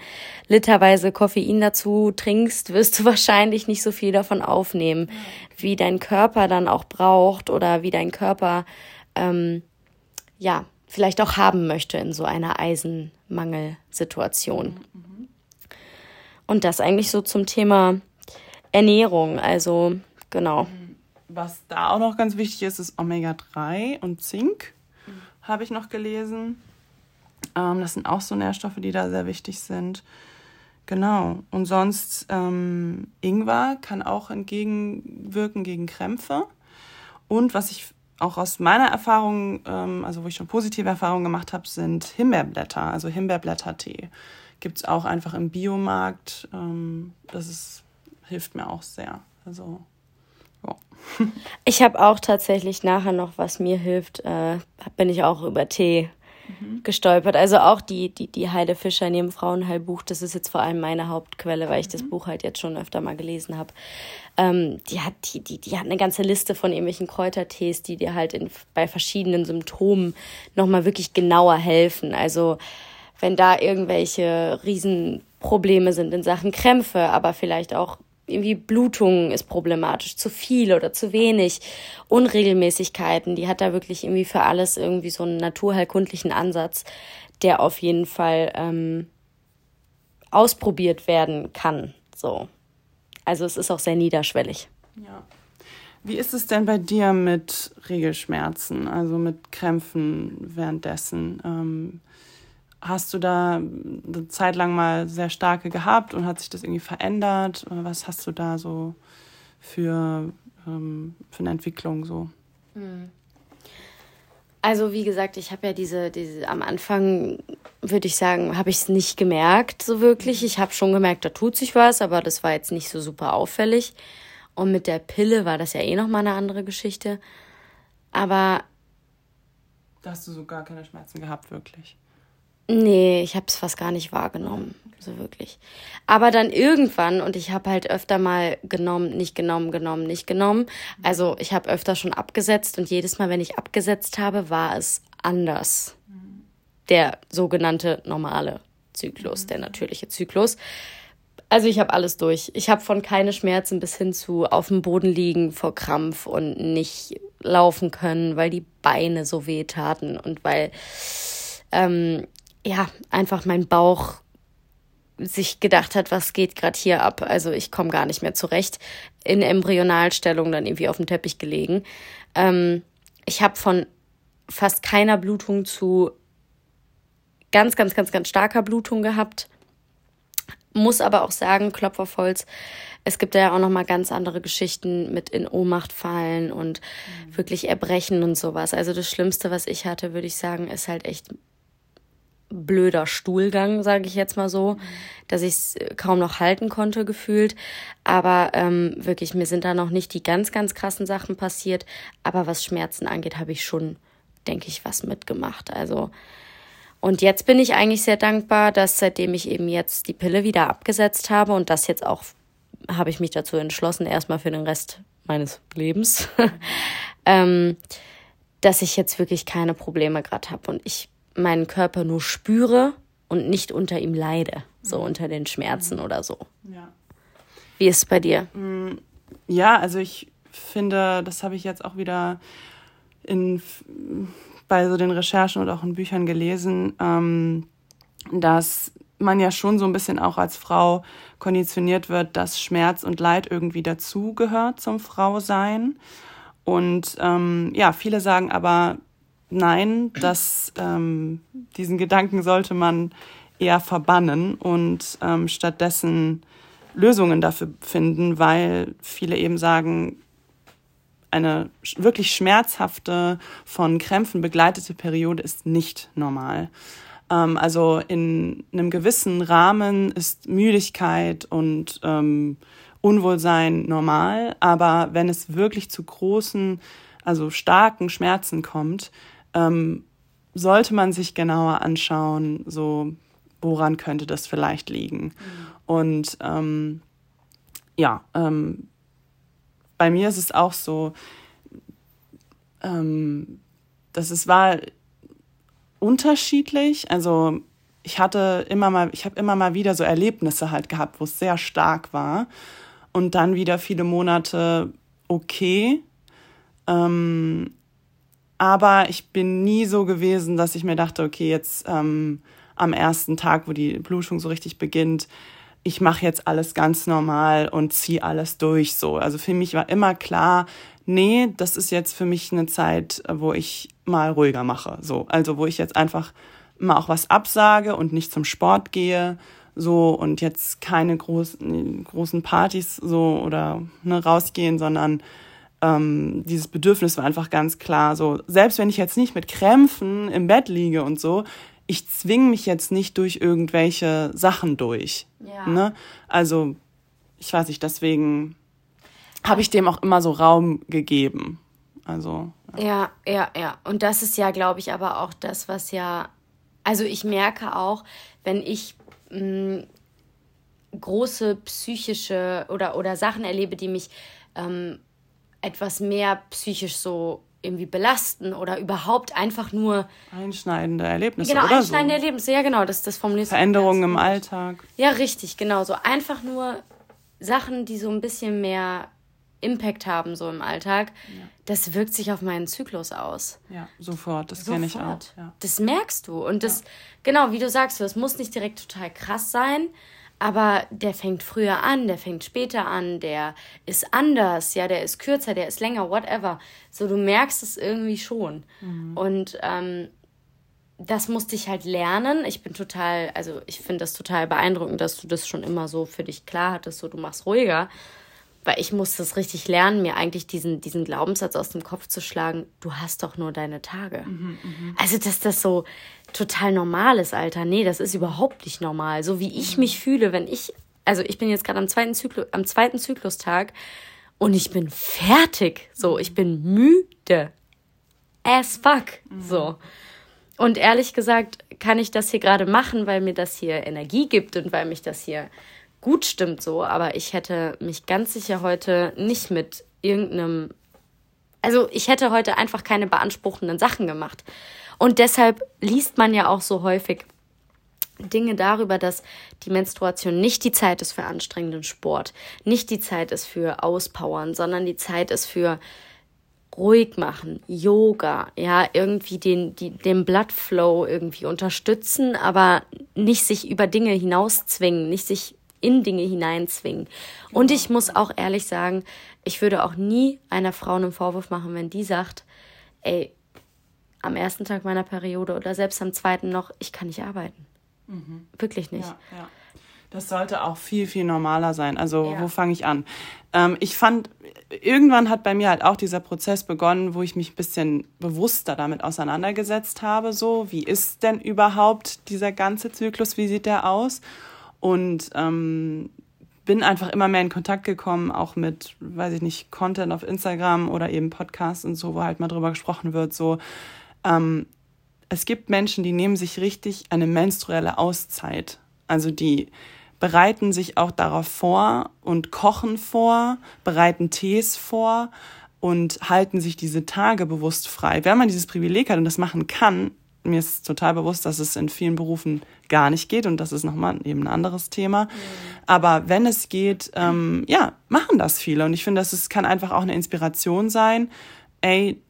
[SPEAKER 1] literweise Koffein dazu trinkst, wirst du (laughs) wahrscheinlich nicht so viel davon aufnehmen, wie dein Körper dann auch braucht oder wie dein Körper ähm, ja vielleicht auch haben möchte in so einer Eisenmangelsituation. Und das eigentlich so zum Thema Ernährung. Also genau.
[SPEAKER 2] Was da auch noch ganz wichtig ist, ist Omega-3 und Zink. Habe ich noch gelesen. Ähm, das sind auch so Nährstoffe, die da sehr wichtig sind. Genau. Und sonst ähm, Ingwer kann auch entgegenwirken gegen Krämpfe. Und was ich auch aus meiner Erfahrung, ähm, also wo ich schon positive Erfahrungen gemacht habe, sind Himbeerblätter, also Himbeerblättertee. Gibt es auch einfach im Biomarkt. Ähm, das ist, hilft mir auch sehr. Also, ja. (laughs)
[SPEAKER 1] Ich habe auch tatsächlich nachher noch, was mir hilft, äh, bin ich auch über Tee mhm. gestolpert. Also auch die, die, die Heide Fischer in ihrem Frauenheilbuch, das ist jetzt vor allem meine Hauptquelle, weil ich mhm. das Buch halt jetzt schon öfter mal gelesen habe. Ähm, die, hat, die, die, die hat eine ganze Liste von irgendwelchen Kräutertees, die dir halt in, bei verschiedenen Symptomen nochmal wirklich genauer helfen. Also wenn da irgendwelche Riesenprobleme sind in Sachen Krämpfe, aber vielleicht auch irgendwie Blutung ist problematisch, zu viel oder zu wenig, Unregelmäßigkeiten, die hat da wirklich irgendwie für alles irgendwie so einen naturheilkundlichen Ansatz, der auf jeden Fall ähm, ausprobiert werden kann. So. Also es ist auch sehr niederschwellig.
[SPEAKER 2] Ja. Wie ist es denn bei dir mit Regelschmerzen, also mit Krämpfen währenddessen? Ähm, hast du da eine Zeit lang mal sehr starke gehabt und hat sich das irgendwie verändert? Was hast du da so für, ähm, für eine Entwicklung so? Hm.
[SPEAKER 1] Also wie gesagt, ich habe ja diese, diese am Anfang würde ich sagen, habe ich es nicht gemerkt so wirklich. Ich habe schon gemerkt, da tut sich was, aber das war jetzt nicht so super auffällig. Und mit der Pille war das ja eh noch mal eine andere Geschichte. Aber
[SPEAKER 2] da hast du so gar keine Schmerzen gehabt wirklich.
[SPEAKER 1] Nee, ich habe es fast gar nicht wahrgenommen, so wirklich. Aber dann irgendwann, und ich habe halt öfter mal genommen, nicht genommen, genommen, nicht genommen. Also ich habe öfter schon abgesetzt und jedes Mal, wenn ich abgesetzt habe, war es anders. Der sogenannte normale Zyklus, der natürliche Zyklus. Also ich habe alles durch. Ich habe von keine Schmerzen bis hin zu auf dem Boden liegen vor Krampf und nicht laufen können, weil die Beine so weh taten und weil ähm, ja, einfach mein Bauch sich gedacht hat, was geht gerade hier ab? Also ich komme gar nicht mehr zurecht. In Embryonalstellung dann irgendwie auf dem Teppich gelegen. Ähm, ich habe von fast keiner Blutung zu ganz, ganz, ganz, ganz starker Blutung gehabt. Muss aber auch sagen, Klopf auf Holz, es gibt ja auch noch mal ganz andere Geschichten mit in Ohnmacht fallen und mhm. wirklich Erbrechen und sowas. Also das Schlimmste, was ich hatte, würde ich sagen, ist halt echt blöder Stuhlgang, sage ich jetzt mal so, dass ich es kaum noch halten konnte gefühlt. Aber ähm, wirklich, mir sind da noch nicht die ganz, ganz krassen Sachen passiert. Aber was Schmerzen angeht, habe ich schon, denke ich, was mitgemacht. Also und jetzt bin ich eigentlich sehr dankbar, dass seitdem ich eben jetzt die Pille wieder abgesetzt habe und das jetzt auch habe ich mich dazu entschlossen, erstmal für den Rest meines Lebens, (laughs) ähm, dass ich jetzt wirklich keine Probleme gerade habe und ich meinen Körper nur spüre und nicht unter ihm leide, so mhm. unter den Schmerzen oder so. Ja. Wie ist es bei dir?
[SPEAKER 2] Mm, ja, also ich finde, das habe ich jetzt auch wieder in, bei so den Recherchen und auch in Büchern gelesen, ähm, dass man ja schon so ein bisschen auch als Frau konditioniert wird, dass Schmerz und Leid irgendwie dazugehört zum Frausein. Und ähm, ja, viele sagen aber nein, dass ähm, diesen Gedanken sollte man eher verbannen und ähm, stattdessen Lösungen dafür finden, weil viele eben sagen, eine wirklich schmerzhafte, von Krämpfen begleitete Periode ist nicht normal. Ähm, also in einem gewissen Rahmen ist Müdigkeit und ähm, Unwohlsein normal, aber wenn es wirklich zu großen, also starken Schmerzen kommt, ähm, sollte man sich genauer anschauen, so woran könnte das vielleicht liegen. Mhm. Und ähm, ja, ähm, bei mir ist es auch so, ähm, dass es war unterschiedlich. Also ich hatte immer mal, ich habe immer mal wieder so Erlebnisse halt gehabt, wo es sehr stark war. Und dann wieder viele Monate okay. Ähm, aber ich bin nie so gewesen, dass ich mir dachte, okay, jetzt ähm, am ersten Tag, wo die Blutung so richtig beginnt, ich mache jetzt alles ganz normal und ziehe alles durch so. Also für mich war immer klar, nee, das ist jetzt für mich eine Zeit, wo ich mal ruhiger mache. So, also wo ich jetzt einfach mal auch was absage und nicht zum Sport gehe, so und jetzt keine großen großen Partys so oder ne, rausgehen, sondern ähm, dieses Bedürfnis war einfach ganz klar. So selbst wenn ich jetzt nicht mit Krämpfen im Bett liege und so, ich zwinge mich jetzt nicht durch irgendwelche Sachen durch. Ja. Ne? Also, ich weiß nicht, deswegen habe ich dem auch immer so Raum gegeben. Also.
[SPEAKER 1] Ja. ja, ja, ja. Und das ist ja, glaube ich, aber auch das, was ja. Also, ich merke auch, wenn ich mh, mm, große psychische oder, oder Sachen erlebe, die mich ähm, etwas mehr psychisch so irgendwie belasten oder überhaupt einfach nur
[SPEAKER 2] einschneidende Erlebnisse
[SPEAKER 1] genau
[SPEAKER 2] oder
[SPEAKER 1] einschneidende so. Erlebnisse ja genau das das formulierst
[SPEAKER 2] Veränderungen im Alltag
[SPEAKER 1] ja richtig genau so einfach nur Sachen die so ein bisschen mehr Impact haben so im Alltag ja. das wirkt sich auf meinen Zyklus aus
[SPEAKER 2] ja sofort das kenne ich auch ja.
[SPEAKER 1] das merkst du und das ja. genau wie du sagst das muss nicht direkt total krass sein aber der fängt früher an, der fängt später an, der ist anders, ja, der ist kürzer, der ist länger, whatever. So, du merkst es irgendwie schon. Mhm. Und ähm, das musste ich halt lernen. Ich bin total, also ich finde das total beeindruckend, dass du das schon immer so für dich klar hattest, so du machst ruhiger weil ich musste es richtig lernen, mir eigentlich diesen, diesen Glaubenssatz aus dem Kopf zu schlagen, du hast doch nur deine Tage. Mhm, mh. Also, dass das so total normal ist, Alter. Nee, das ist überhaupt nicht normal. So wie ich mhm. mich fühle, wenn ich, also ich bin jetzt gerade am zweiten Zyklus, am zweiten Zyklustag und ich bin fertig. So, ich bin müde. As fuck. Mhm. So. Und ehrlich gesagt kann ich das hier gerade machen, weil mir das hier Energie gibt und weil mich das hier gut stimmt so, aber ich hätte mich ganz sicher heute nicht mit irgendeinem. Also ich hätte heute einfach keine beanspruchenden Sachen gemacht. Und deshalb liest man ja auch so häufig Dinge darüber, dass die Menstruation nicht die Zeit ist für anstrengenden Sport, nicht die Zeit ist für Auspowern, sondern die Zeit ist für ruhig machen, Yoga, ja, irgendwie den, die, den Bloodflow irgendwie unterstützen, aber nicht sich über Dinge hinauszwingen, nicht sich in Dinge hineinzwingen. Und ich muss auch ehrlich sagen, ich würde auch nie einer Frau einen Vorwurf machen, wenn die sagt, ey, am ersten Tag meiner Periode oder selbst am zweiten noch, ich kann nicht arbeiten. Mhm. Wirklich nicht. Ja,
[SPEAKER 2] ja. Das sollte auch viel, viel normaler sein. Also, ja. wo fange ich an? Ähm, ich fand, irgendwann hat bei mir halt auch dieser Prozess begonnen, wo ich mich ein bisschen bewusster damit auseinandergesetzt habe. So, wie ist denn überhaupt dieser ganze Zyklus? Wie sieht der aus? Und ähm, bin einfach immer mehr in Kontakt gekommen, auch mit, weiß ich nicht, Content auf Instagram oder eben Podcasts und so, wo halt mal drüber gesprochen wird. So, ähm, es gibt Menschen, die nehmen sich richtig eine menstruelle Auszeit. Also die bereiten sich auch darauf vor und kochen vor, bereiten Tees vor und halten sich diese Tage bewusst frei. Wenn man dieses Privileg hat und das machen kann, mir ist total bewusst, dass es in vielen Berufen gar nicht geht und das ist nochmal eben ein anderes Thema. Mhm. Aber wenn es geht, ähm, ja, machen das viele und ich finde, das kann einfach auch eine Inspiration sein. Ey,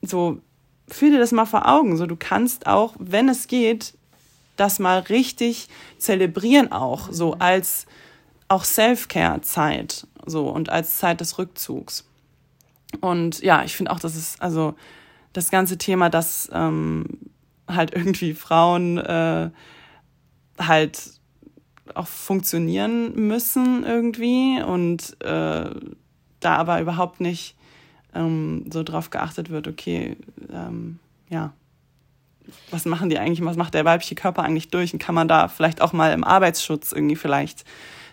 [SPEAKER 2] so fühl dir das mal vor Augen. So, du kannst auch, wenn es geht, das mal richtig zelebrieren auch, so als auch Self-Care-Zeit, so und als Zeit des Rückzugs. Und ja, ich finde auch, dass es, also das ganze Thema, dass ähm, halt irgendwie Frauen äh, halt auch funktionieren müssen irgendwie und äh, da aber überhaupt nicht ähm, so drauf geachtet wird, okay, ähm, ja, was machen die eigentlich, was macht der weibliche Körper eigentlich durch und kann man da vielleicht auch mal im Arbeitsschutz irgendwie vielleicht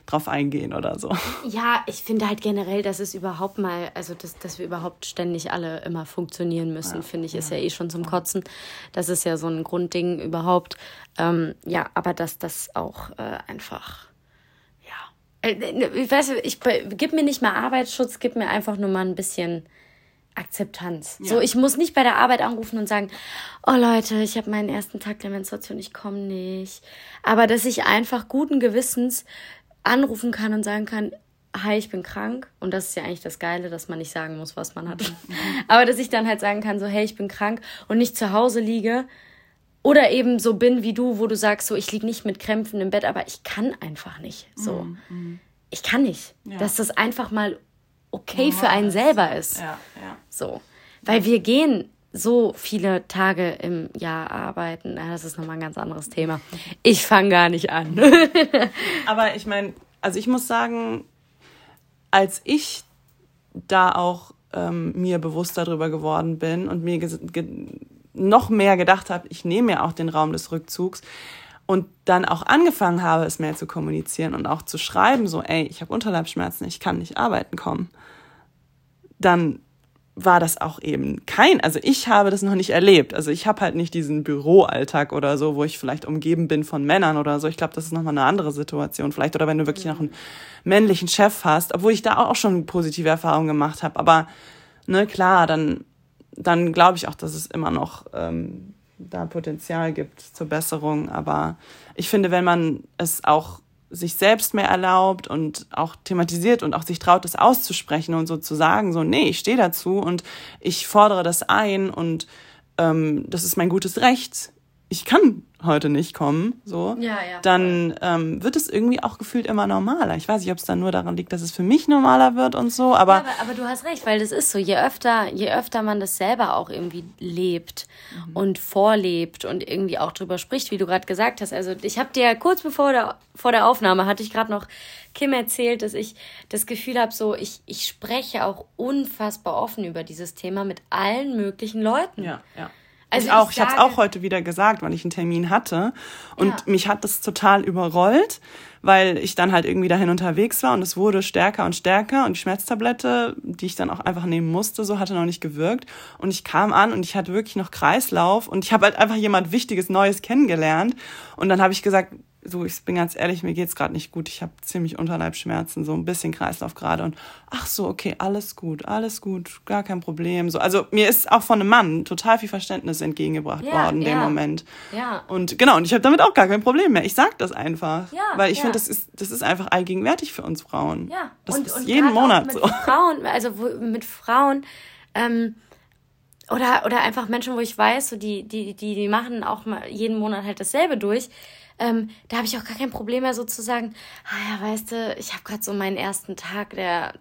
[SPEAKER 2] drauf eingehen oder so.
[SPEAKER 1] Ja, ich finde halt generell, dass es überhaupt mal, also dass, dass wir überhaupt ständig alle immer funktionieren müssen, ja, finde ich, ist ja. ja eh schon zum Kotzen. Das ist ja so ein Grundding überhaupt. Ähm, ja, aber dass das auch äh, einfach ja. Äh, ich weiß, ich gib mir nicht mal Arbeitsschutz, gib mir einfach nur mal ein bisschen Akzeptanz. Ja. So, ich muss nicht bei der Arbeit anrufen und sagen, oh Leute, ich habe meinen ersten Tag der Menstruation, ich komme nicht. Aber dass ich einfach guten Gewissens anrufen kann und sagen kann, hi, ich bin krank. Und das ist ja eigentlich das Geile, dass man nicht sagen muss, was man hat. Mhm. (laughs) Aber dass ich dann halt sagen kann, so, hey, ich bin krank und nicht zu Hause liege. Oder eben so bin wie du, wo du sagst, so, ich liege nicht mit Krämpfen im Bett, aber ich kann einfach nicht. So. Mhm. Ich kann nicht. Ja. Dass das einfach mal okay für einen selber ist. Ja, ja. So. Weil wir gehen so viele Tage im Jahr arbeiten. Das ist nochmal ein ganz anderes Thema. Ich fange gar nicht an. (laughs)
[SPEAKER 2] Aber ich meine, also ich muss sagen, als ich da auch ähm, mir bewusst darüber geworden bin und mir noch mehr gedacht habe, ich nehme mir auch den Raum des Rückzugs und dann auch angefangen habe, es mehr zu kommunizieren und auch zu schreiben, so, ey, ich habe Unterleibsschmerzen, ich kann nicht arbeiten kommen, dann war das auch eben kein, also ich habe das noch nicht erlebt. Also ich habe halt nicht diesen Büroalltag oder so, wo ich vielleicht umgeben bin von Männern oder so. Ich glaube, das ist nochmal eine andere Situation vielleicht. Oder wenn du wirklich noch einen männlichen Chef hast, obwohl ich da auch schon positive Erfahrungen gemacht habe. Aber ne, klar, dann, dann glaube ich auch, dass es immer noch ähm, da Potenzial gibt zur Besserung. Aber ich finde, wenn man es auch sich selbst mehr erlaubt und auch thematisiert und auch sich traut, das auszusprechen und so zu sagen, so, nee, ich stehe dazu und ich fordere das ein und ähm, das ist mein gutes Recht. Ich kann heute nicht kommen, so, ja, ja, dann ähm, wird es irgendwie auch gefühlt immer normaler. Ich weiß nicht, ob es dann nur daran liegt, dass es für mich normaler wird und so, aber,
[SPEAKER 1] ja, aber, aber du hast recht, weil das ist so, je öfter, je öfter man das selber auch irgendwie lebt mhm. und vorlebt und irgendwie auch drüber spricht, wie du gerade gesagt hast. Also ich habe dir kurz bevor der, vor der Aufnahme hatte ich gerade noch Kim erzählt, dass ich das Gefühl habe, so ich, ich spreche auch unfassbar offen über dieses Thema mit allen möglichen Leuten. Ja, ja.
[SPEAKER 2] Also ich auch. Ich, ich habe es auch heute wieder gesagt, weil ich einen Termin hatte. Und ja. mich hat das total überrollt, weil ich dann halt irgendwie dahin unterwegs war und es wurde stärker und stärker und die Schmerztablette, die ich dann auch einfach nehmen musste, so hatte noch nicht gewirkt. Und ich kam an und ich hatte wirklich noch Kreislauf und ich habe halt einfach jemand Wichtiges Neues kennengelernt. Und dann habe ich gesagt, so, ich bin ganz ehrlich, mir geht's gerade nicht gut. Ich habe ziemlich Unterleibschmerzen, so ein bisschen Kreislauf gerade. Und ach so, okay, alles gut, alles gut, gar kein Problem. So, also mir ist auch von einem Mann total viel Verständnis entgegengebracht ja, worden in ja. dem Moment. Ja. Und genau, und ich habe damit auch gar kein Problem mehr. Ich sag das einfach. Ja, weil ich ja. finde, das ist, das ist einfach allgegenwärtig für uns Frauen. Ja. Das und, ist und
[SPEAKER 1] jeden Monat mit so. Frauen, also mit Frauen, ähm, oder, oder einfach Menschen, wo ich weiß, so die, die, die, die machen auch mal jeden Monat halt dasselbe durch. Ähm, da habe ich auch gar kein Problem mehr so zu sagen, ah ja, weißt du, ich habe gerade so meinen ersten Tag der,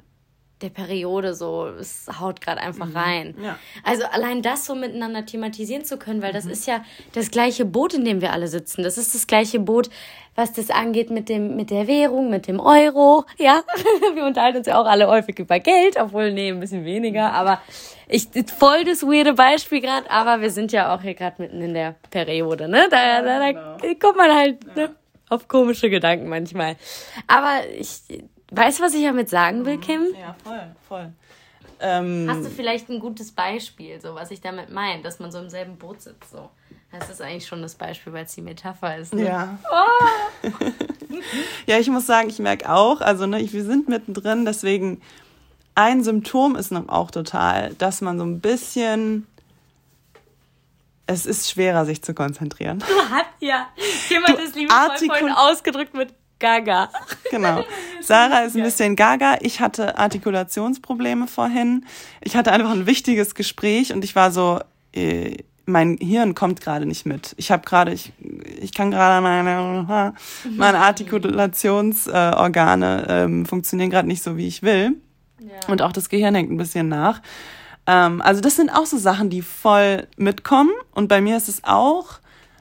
[SPEAKER 1] der Periode so, es haut gerade einfach mhm. rein. Ja. Also allein das so miteinander thematisieren zu können, weil das mhm. ist ja das gleiche Boot, in dem wir alle sitzen. Das ist das gleiche Boot, was das angeht mit dem, mit der Währung, mit dem Euro. Ja, (laughs) wir unterhalten uns ja auch alle häufig über Geld, obwohl, nee, ein bisschen weniger, aber ich, voll das weirde Beispiel gerade, aber wir sind ja auch hier gerade mitten in der Periode, ne? Da, da, da genau. kommt man halt ja. ne? auf komische Gedanken manchmal. Aber ich, weißt du, was ich damit sagen will, Kim?
[SPEAKER 2] Ja, voll, voll.
[SPEAKER 1] Ähm, Hast du vielleicht ein gutes Beispiel, so was ich damit meine, dass man so im selben Boot sitzt, so? Das ist eigentlich schon das Beispiel, weil es die Metapher ist. Ne? Ja.
[SPEAKER 2] Oh. (laughs) ja, ich muss sagen, ich merke auch, also ne, wir sind mittendrin, deswegen ein Symptom ist noch auch total, dass man so ein bisschen es ist schwerer, sich zu konzentrieren. Du hast ja. Jemand ist liebevoll ausgedrückt mit Gaga. Genau. (laughs) Sarah ist ein bisschen Gaga. Ich hatte Artikulationsprobleme vorhin. Ich hatte einfach ein wichtiges Gespräch und ich war so, äh, mein Hirn kommt gerade nicht mit. Ich habe gerade, ich, ich kann gerade meine, (laughs) meine Artikulationsorgane ähm, funktionieren gerade nicht so, wie ich will. Ja. Und auch das Gehirn hängt ein bisschen nach. Ähm, also das sind auch so Sachen, die voll mitkommen. Und bei mir ist es auch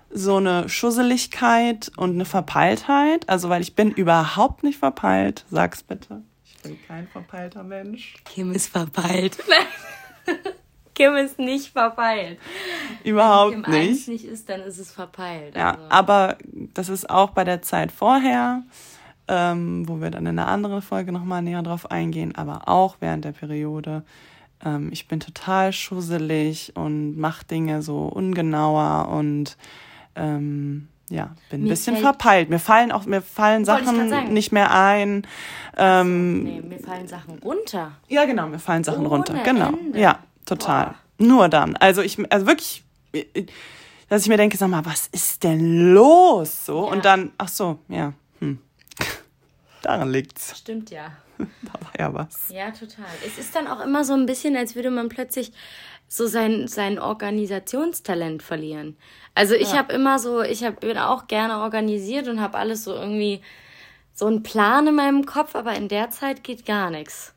[SPEAKER 2] so eine Schusseligkeit und eine Verpeiltheit. Also weil ich bin überhaupt nicht verpeilt. Sag's bitte. Ich bin kein verpeilter Mensch.
[SPEAKER 1] Kim ist verpeilt. (laughs) Kim ist nicht verpeilt.
[SPEAKER 2] Überhaupt Wenn Kim nicht.
[SPEAKER 1] Wenn Kim nicht ist, dann ist es verpeilt.
[SPEAKER 2] Ja, also. aber das ist auch bei der Zeit vorher, ähm, wo wir dann in einer anderen Folge nochmal näher drauf eingehen, aber auch während der Periode. Ähm, ich bin total schusselig und mache Dinge so ungenauer und ähm, ja, bin ein bisschen verpeilt. Mir fallen auch, mir fallen Sachen nicht mehr ein. Ähm,
[SPEAKER 1] nee, mir fallen Sachen runter.
[SPEAKER 2] Ja, genau, mir fallen Sachen Ohne runter. Genau. Ende. Ja, total. Boah. Nur dann. Also ich, also wirklich, dass ich mir denke, sag mal, was ist denn los? So, ja. und dann, ach so, ja, hm. (laughs) Daran liegt's.
[SPEAKER 1] Stimmt ja. (laughs)
[SPEAKER 2] da war ja was.
[SPEAKER 1] Ja, total. Es ist dann auch immer so ein bisschen, als würde man plötzlich so sein, sein Organisationstalent verlieren. Also ich ja. habe immer so, ich hab, bin auch gerne organisiert und habe alles so irgendwie so einen Plan in meinem Kopf, aber in der Zeit geht gar nichts.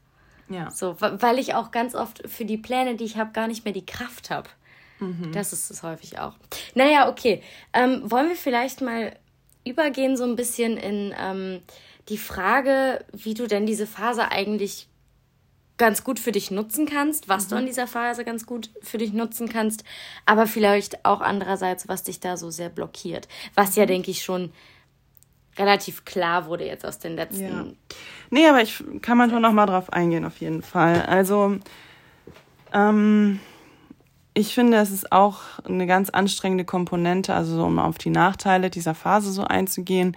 [SPEAKER 1] Ja. So, weil ich auch ganz oft für die Pläne, die ich habe, gar nicht mehr die Kraft habe. Mhm. Das ist es häufig auch. Naja, okay. Ähm, wollen wir vielleicht mal übergehen so ein bisschen in ähm, die Frage, wie du denn diese Phase eigentlich ganz gut für dich nutzen kannst, was mhm. du in dieser Phase ganz gut für dich nutzen kannst, aber vielleicht auch andererseits, was dich da so sehr blockiert. Was ja, mhm. denke ich, schon relativ klar wurde jetzt aus den letzten. Ja.
[SPEAKER 2] Nee, aber ich kann man schon noch mal drauf eingehen, auf jeden Fall. Also, ähm, ich finde, es ist auch eine ganz anstrengende Komponente, also so, um auf die Nachteile dieser Phase so einzugehen,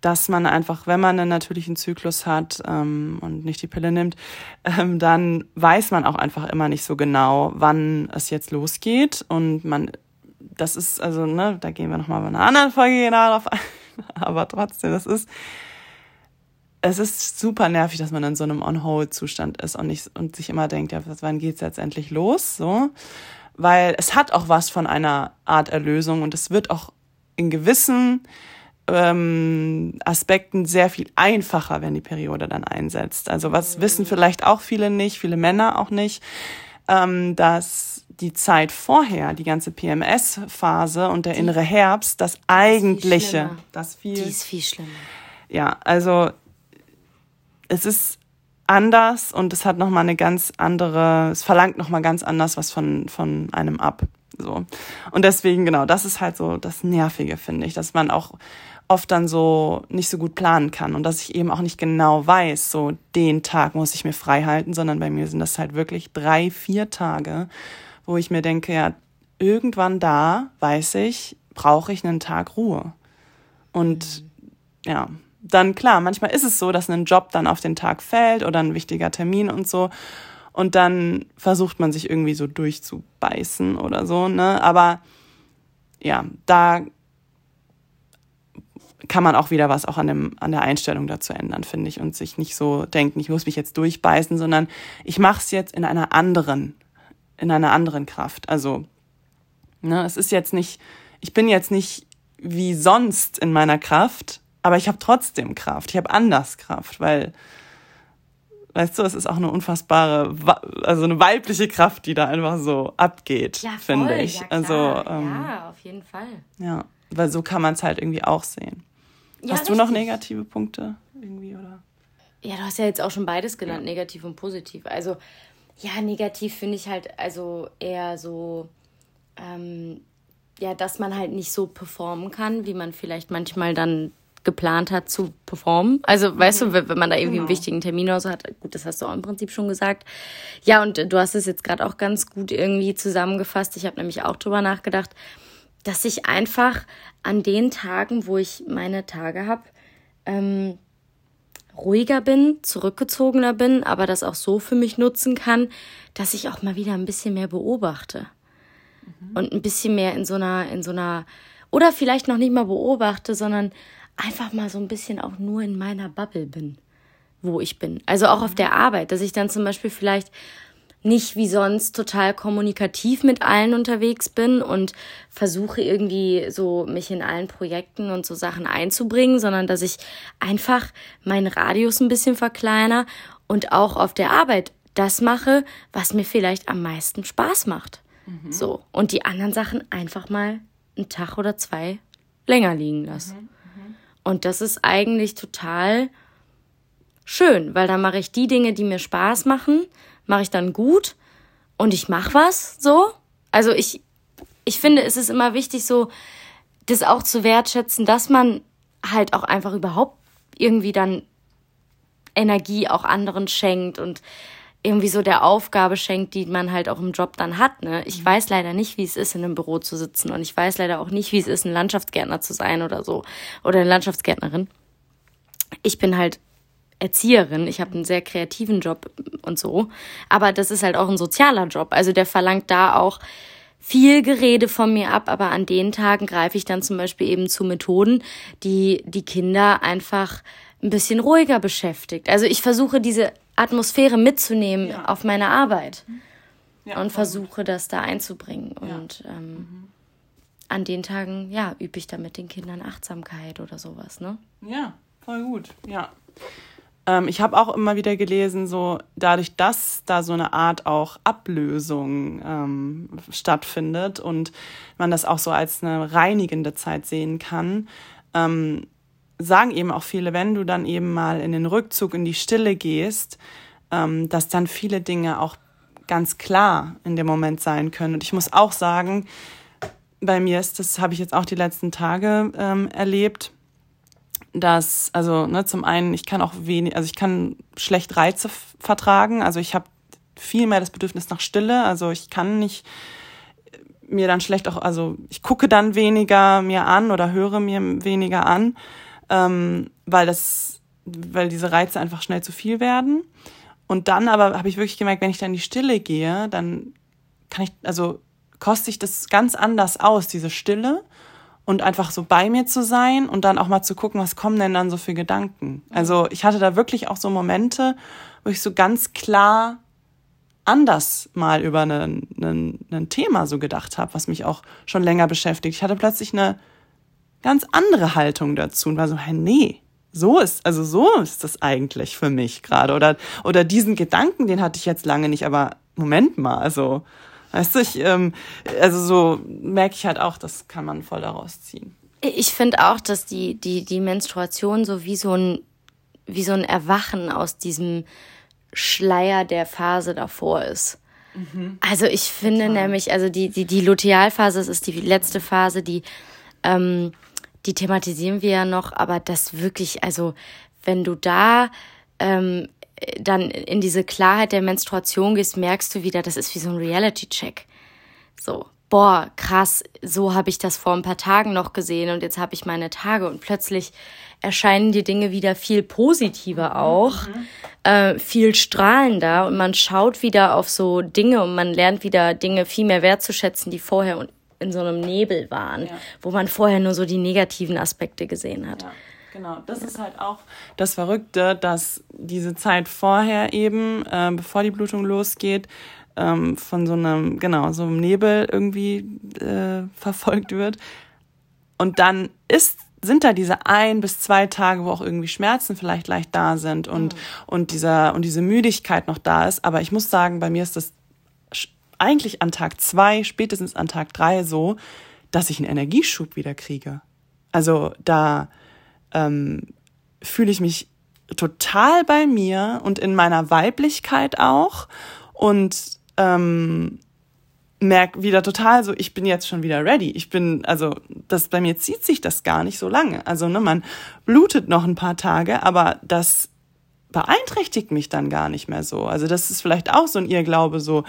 [SPEAKER 2] dass man einfach, wenn man einen natürlichen Zyklus hat ähm, und nicht die Pille nimmt, ähm, dann weiß man auch einfach immer nicht so genau, wann es jetzt losgeht. Und man, das ist, also, ne, da gehen wir nochmal bei einer anderen Folge genau drauf ein. (laughs) Aber trotzdem, das ist, es ist super nervig, dass man in so einem On-Hold-Zustand ist und nicht, und sich immer denkt, ja, wann geht's jetzt endlich los, so. Weil es hat auch was von einer Art Erlösung und es wird auch in gewissen, ähm, Aspekten sehr viel einfacher, wenn die Periode dann einsetzt. Also was wissen vielleicht auch viele nicht, viele Männer auch nicht, ähm, dass die Zeit vorher, die ganze PMS-Phase und der die, innere Herbst, das eigentliche, das viel,
[SPEAKER 1] die ist viel schlimmer.
[SPEAKER 2] Ja, also es ist anders und es hat noch mal eine ganz andere, es verlangt noch mal ganz anders was von von einem ab. So. Und deswegen, genau, das ist halt so das Nervige, finde ich, dass man auch oft dann so nicht so gut planen kann und dass ich eben auch nicht genau weiß, so den Tag muss ich mir frei halten, sondern bei mir sind das halt wirklich drei, vier Tage, wo ich mir denke, ja, irgendwann da weiß ich, brauche ich einen Tag Ruhe. Und ja, dann klar, manchmal ist es so, dass ein Job dann auf den Tag fällt oder ein wichtiger Termin und so. Und dann versucht man sich irgendwie so durchzubeißen oder so, ne? Aber ja, da kann man auch wieder was auch an, dem, an der Einstellung dazu ändern, finde ich, und sich nicht so denken, ich muss mich jetzt durchbeißen, sondern ich mache es jetzt in einer anderen, in einer anderen Kraft. Also, ne, es ist jetzt nicht, ich bin jetzt nicht wie sonst in meiner Kraft, aber ich habe trotzdem Kraft. Ich habe anders Kraft, weil, weißt du, es ist auch eine unfassbare, also eine weibliche Kraft, die da einfach so abgeht, ja, finde ich.
[SPEAKER 1] Ja,
[SPEAKER 2] also
[SPEAKER 1] ähm, ja, auf jeden Fall.
[SPEAKER 2] Ja, weil so kann man es halt irgendwie auch sehen. Ja, hast du noch negative Punkte irgendwie, oder?
[SPEAKER 1] Ja, du hast ja jetzt auch schon beides genannt, ja. negativ und positiv. Also, ja, negativ finde ich halt also eher so, ähm, ja, dass man halt nicht so performen kann, wie man vielleicht manchmal dann geplant hat zu performen. Also, weißt mhm. du, wenn man da irgendwie genau. einen wichtigen Termin oder so hat, gut, das hast du auch im Prinzip schon gesagt. Ja, und du hast es jetzt gerade auch ganz gut irgendwie zusammengefasst. Ich habe nämlich auch drüber nachgedacht, dass ich einfach an den Tagen, wo ich meine Tage habe, ähm, ruhiger bin, zurückgezogener bin, aber das auch so für mich nutzen kann, dass ich auch mal wieder ein bisschen mehr beobachte. Mhm. Und ein bisschen mehr in so einer, in so einer, oder vielleicht noch nicht mal beobachte, sondern einfach mal so ein bisschen auch nur in meiner Bubble bin, wo ich bin. Also auch auf mhm. der Arbeit, dass ich dann zum Beispiel vielleicht nicht wie sonst total kommunikativ mit allen unterwegs bin und versuche irgendwie so mich in allen Projekten und so Sachen einzubringen, sondern dass ich einfach meinen Radius ein bisschen verkleiner und auch auf der Arbeit das mache, was mir vielleicht am meisten Spaß macht. Mhm. So. Und die anderen Sachen einfach mal einen Tag oder zwei länger liegen lasse. Mhm. Mhm. Und das ist eigentlich total schön, weil dann mache ich die Dinge, die mir Spaß machen, mache ich dann gut und ich mache was so. Also ich, ich finde, es ist immer wichtig, so das auch zu wertschätzen, dass man halt auch einfach überhaupt irgendwie dann Energie auch anderen schenkt und irgendwie so der Aufgabe schenkt, die man halt auch im Job dann hat. Ne? Ich mhm. weiß leider nicht, wie es ist, in einem Büro zu sitzen und ich weiß leider auch nicht, wie es ist, ein Landschaftsgärtner zu sein oder so oder eine Landschaftsgärtnerin. Ich bin halt Erzieherin, ich habe einen sehr kreativen Job und so, aber das ist halt auch ein sozialer Job. Also der verlangt da auch viel Gerede von mir ab, aber an den Tagen greife ich dann zum Beispiel eben zu Methoden, die die Kinder einfach ein bisschen ruhiger beschäftigt. Also ich versuche diese Atmosphäre mitzunehmen ja. auf meine Arbeit ja, und versuche das da einzubringen. Ja. Und ähm, mhm. an den Tagen, ja, übe ich da mit den Kindern Achtsamkeit oder sowas, ne?
[SPEAKER 2] Ja, voll gut, ja. Ähm, ich habe auch immer wieder gelesen, so dadurch, dass da so eine Art auch Ablösung ähm, stattfindet und man das auch so als eine reinigende Zeit sehen kann, ähm, sagen eben auch viele, wenn du dann eben mal in den Rückzug, in die Stille gehst, ähm, dass dann viele Dinge auch ganz klar in dem Moment sein können. Und ich muss auch sagen, bei mir ist das, habe ich jetzt auch die letzten Tage ähm, erlebt, dass, also ne, zum einen, ich kann auch wenig, also ich kann schlecht Reize vertragen, also ich habe viel mehr das Bedürfnis nach Stille, also ich kann nicht mir dann schlecht auch, also ich gucke dann weniger mir an oder höre mir weniger an ähm, weil das, weil diese Reize einfach schnell zu viel werden. Und dann aber habe ich wirklich gemerkt, wenn ich dann in die Stille gehe, dann kann ich, also koste ich das ganz anders aus, diese Stille und einfach so bei mir zu sein und dann auch mal zu gucken, was kommen denn dann so für Gedanken. Also ich hatte da wirklich auch so Momente, wo ich so ganz klar anders mal über ein Thema so gedacht habe, was mich auch schon länger beschäftigt. Ich hatte plötzlich eine ganz andere Haltung dazu und war so, hey, nee, so ist, also so ist das eigentlich für mich gerade. Oder, oder diesen Gedanken, den hatte ich jetzt lange nicht, aber Moment mal, also, weißt du, ich, ähm, also so merke ich halt auch, das kann man voll daraus ziehen.
[SPEAKER 1] Ich finde auch, dass die, die, die Menstruation so wie so ein, wie so ein Erwachen aus diesem Schleier der Phase davor ist. Mhm. Also ich finde Total. nämlich, also die, die, die Lutealphase, das ist die letzte Phase, die ähm, die thematisieren wir ja noch, aber das wirklich, also wenn du da ähm, dann in diese Klarheit der Menstruation gehst, merkst du wieder, das ist wie so ein Reality-Check. So, boah, krass, so habe ich das vor ein paar Tagen noch gesehen und jetzt habe ich meine Tage und plötzlich erscheinen die Dinge wieder viel positiver auch, mhm. äh, viel strahlender und man schaut wieder auf so Dinge und man lernt wieder Dinge viel mehr wertzuschätzen, die vorher in so einem Nebel waren, ja. wo man vorher nur so die negativen Aspekte gesehen hat.
[SPEAKER 2] Ja. Genau, das ist halt auch das Verrückte, dass diese Zeit vorher eben, äh, bevor die Blutung losgeht, ähm, von so einem, genau, so einem Nebel irgendwie äh, verfolgt wird. Und dann ist sind da diese ein bis zwei Tage, wo auch irgendwie Schmerzen vielleicht leicht da sind und, mhm. und, dieser, und diese Müdigkeit noch da ist. Aber ich muss sagen, bei mir ist das eigentlich an Tag zwei, spätestens an Tag drei so, dass ich einen Energieschub wieder kriege. Also da ähm, fühle ich mich total bei mir und in meiner Weiblichkeit auch und ähm, merke wieder total so, ich bin jetzt schon wieder ready. Ich bin, also das bei mir zieht sich das gar nicht so lange. Also ne, man blutet noch ein paar Tage, aber das beeinträchtigt mich dann gar nicht mehr so. Also das ist vielleicht auch so ein Irrglaube, so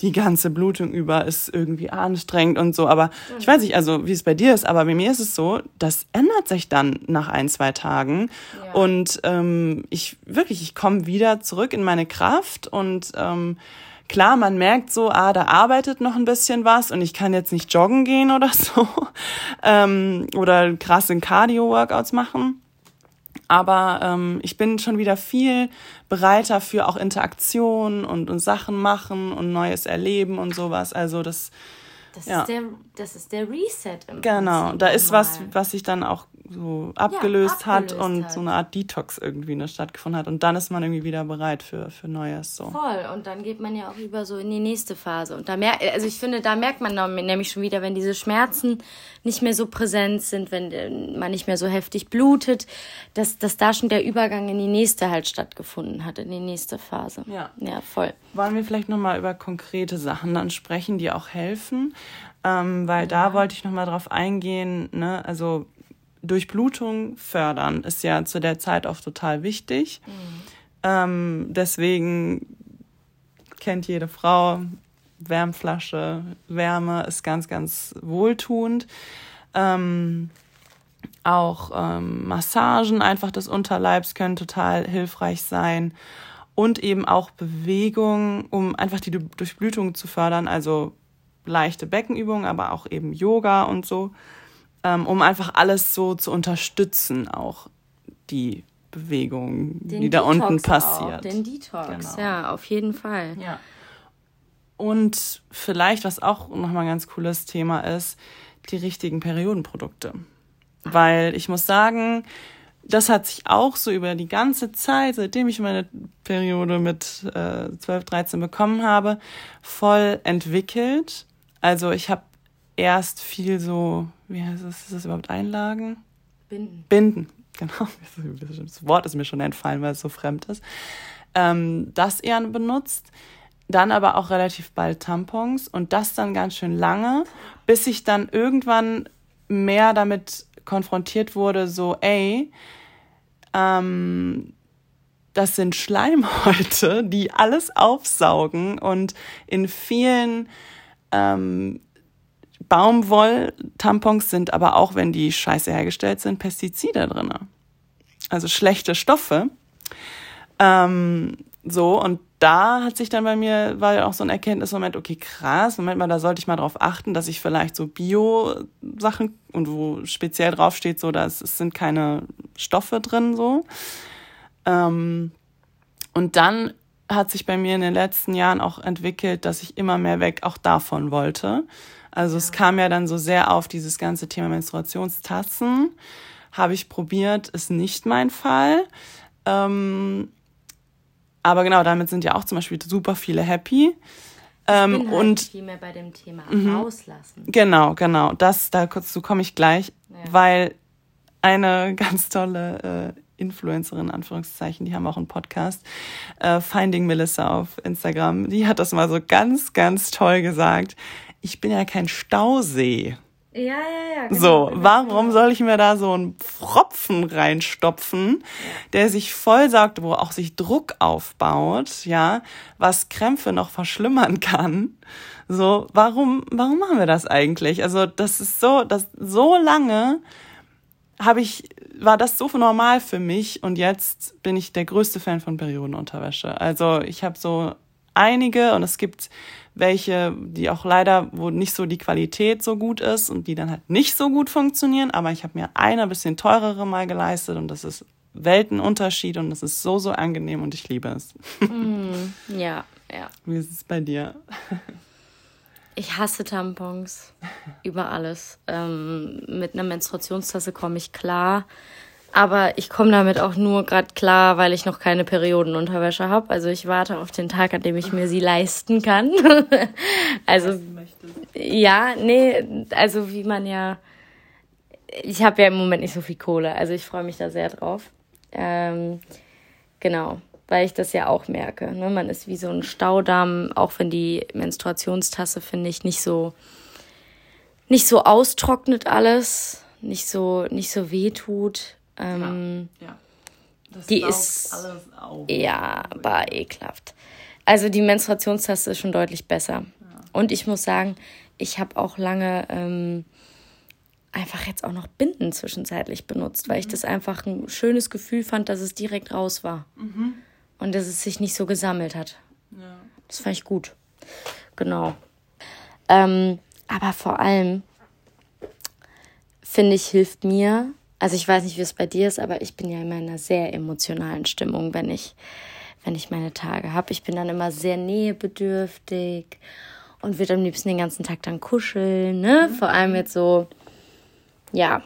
[SPEAKER 2] die ganze Blutung über ist irgendwie anstrengend und so. Aber mhm. ich weiß nicht, also wie es bei dir ist, aber bei mir ist es so, das ändert sich dann nach ein, zwei Tagen. Ja. Und ähm, ich wirklich, ich komme wieder zurück in meine Kraft und ähm, klar, man merkt so, ah, da arbeitet noch ein bisschen was und ich kann jetzt nicht joggen gehen oder (laughs) so ähm, oder krasse Cardio-Workouts machen. Aber ähm, ich bin schon wieder viel bereiter für auch Interaktion und, und Sachen machen und Neues erleben und sowas. Also das
[SPEAKER 1] das, ja. ist, der, das ist der Reset
[SPEAKER 2] im Genau, Prinzip da ist was, was sich dann auch so abgelöst, ja, abgelöst hat und hat. so eine Art Detox irgendwie ne, stattgefunden hat. Und dann ist man irgendwie wieder bereit für, für Neues. So.
[SPEAKER 1] Voll. Und dann geht man ja auch über so in die nächste Phase. Und da merkt, also ich finde, da merkt man nämlich schon wieder, wenn diese Schmerzen nicht mehr so präsent sind, wenn äh, man nicht mehr so heftig blutet, dass, dass da schon der Übergang in die nächste halt stattgefunden hat, in die nächste Phase. Ja. Ja, voll.
[SPEAKER 2] Wollen wir vielleicht nochmal über konkrete Sachen dann sprechen, die auch helfen? Ähm, weil da wollte ich nochmal drauf eingehen, ne, also Durchblutung fördern ist ja zu der Zeit auch total wichtig. Mhm. Ähm, deswegen kennt jede Frau, Wärmflasche, Wärme ist ganz, ganz wohltuend. Ähm, auch ähm, Massagen einfach des Unterleibs können total hilfreich sein. Und eben auch Bewegung, um einfach die Durchblutung zu fördern. Also leichte Beckenübungen, aber auch eben Yoga und so ähm, um einfach alles so zu unterstützen, auch die Bewegung, den die Detox da unten passiert.
[SPEAKER 1] Auch, den Detox, genau. ja, auf jeden Fall.
[SPEAKER 2] Ja. Und vielleicht, was auch nochmal ein ganz cooles Thema ist, die richtigen Periodenprodukte. Weil ich muss sagen, das hat sich auch so über die ganze Zeit, seitdem ich meine Periode mit äh, 12, 13 bekommen habe, voll entwickelt. Also ich habe erst viel so, wie heißt das, ist das überhaupt Einlagen? Binden. Binden, (laughs) genau. Das Wort ist mir schon entfallen, weil es so fremd ist. Ähm, das eher benutzt, dann aber auch relativ bald Tampons und das dann ganz schön lange, bis ich dann irgendwann mehr damit konfrontiert wurde, so, ey, ähm, das sind Schleimhäute, (laughs) die alles aufsaugen und in vielen ähm, Baumwoll-Tampons sind aber auch, wenn die scheiße hergestellt sind, Pestizide drin. Also schlechte Stoffe. Ähm, so, und da hat sich dann bei mir, war ja auch so ein Erkenntnismoment, okay, krass, Moment mal, da sollte ich mal drauf achten, dass ich vielleicht so Bio-Sachen und wo speziell draufsteht, so, dass es sind keine Stoffe drin, so. Ähm, und dann hat sich bei mir in den letzten Jahren auch entwickelt, dass ich immer mehr weg auch davon wollte. Also ja. es kam ja dann so sehr auf dieses ganze Thema Menstruationstassen. Habe ich probiert, ist nicht mein Fall. Ähm, aber genau, damit sind ja auch zum Beispiel super viele happy. Ähm, ich bin halt und viel mehr bei dem Thema mhm. rauslassen. Genau, genau. Das, da kurz zu komme ich gleich, ja. weil eine (laughs) ganz tolle äh, Influencerin, Anführungszeichen, die haben auch einen Podcast, äh, Finding Melissa auf Instagram, die hat das mal so ganz, ganz toll gesagt ich bin ja kein Stausee. Ja, ja, ja. Genau, so, warum soll ich mir da so einen Pfropfen reinstopfen, der sich vollsaugt, wo auch sich Druck aufbaut, ja, was Krämpfe noch verschlimmern (laughs) kann? So, warum, warum machen wir das eigentlich? Also, das ist so, das so lange habe ich, war das so normal für mich und jetzt bin ich der größte Fan von Periodenunterwäsche. Also, ich habe so einige und es gibt welche, die auch leider, wo nicht so die Qualität so gut ist und die dann halt nicht so gut funktionieren. Aber ich habe mir eine bisschen teurere mal geleistet und das ist Weltenunterschied und das ist so, so angenehm und ich liebe es.
[SPEAKER 1] Mm, ja, ja.
[SPEAKER 2] Wie ist es bei dir? (laughs)
[SPEAKER 1] Ich hasse Tampons über alles. Ähm, mit einer Menstruationstasse komme ich klar. Aber ich komme damit auch nur gerade klar, weil ich noch keine Periodenunterwäsche habe. Also ich warte auf den Tag, an dem ich mir sie leisten kann. (laughs) also ja, nee, also wie man ja. Ich habe ja im Moment nicht so viel Kohle, also ich freue mich da sehr drauf. Ähm, genau, weil ich das ja auch merke. Ne? Man ist wie so ein Staudamm, auch wenn die Menstruationstasse, finde ich, nicht so nicht so austrocknet alles, nicht so, nicht so weh tut. Ähm, ja, ja. Das die ist ja, war ekelhaft. Also die Menstruationstaste ist schon deutlich besser. Ja. Und ich muss sagen, ich habe auch lange ähm, einfach jetzt auch noch Binden zwischenzeitlich benutzt, weil mhm. ich das einfach ein schönes Gefühl fand, dass es direkt raus war. Mhm. Und dass es sich nicht so gesammelt hat. Ja. Das fand ich gut. Genau. Ähm, aber vor allem, finde ich, hilft mir Also ich weiß nicht, wie es bei dir ist, aber ich bin ja immer in einer sehr emotionalen Stimmung, wenn ich, wenn ich meine Tage habe. Ich bin dann immer sehr nähebedürftig und würde am liebsten den ganzen Tag dann kuscheln, ne? Mhm. Vor allem jetzt so, ja.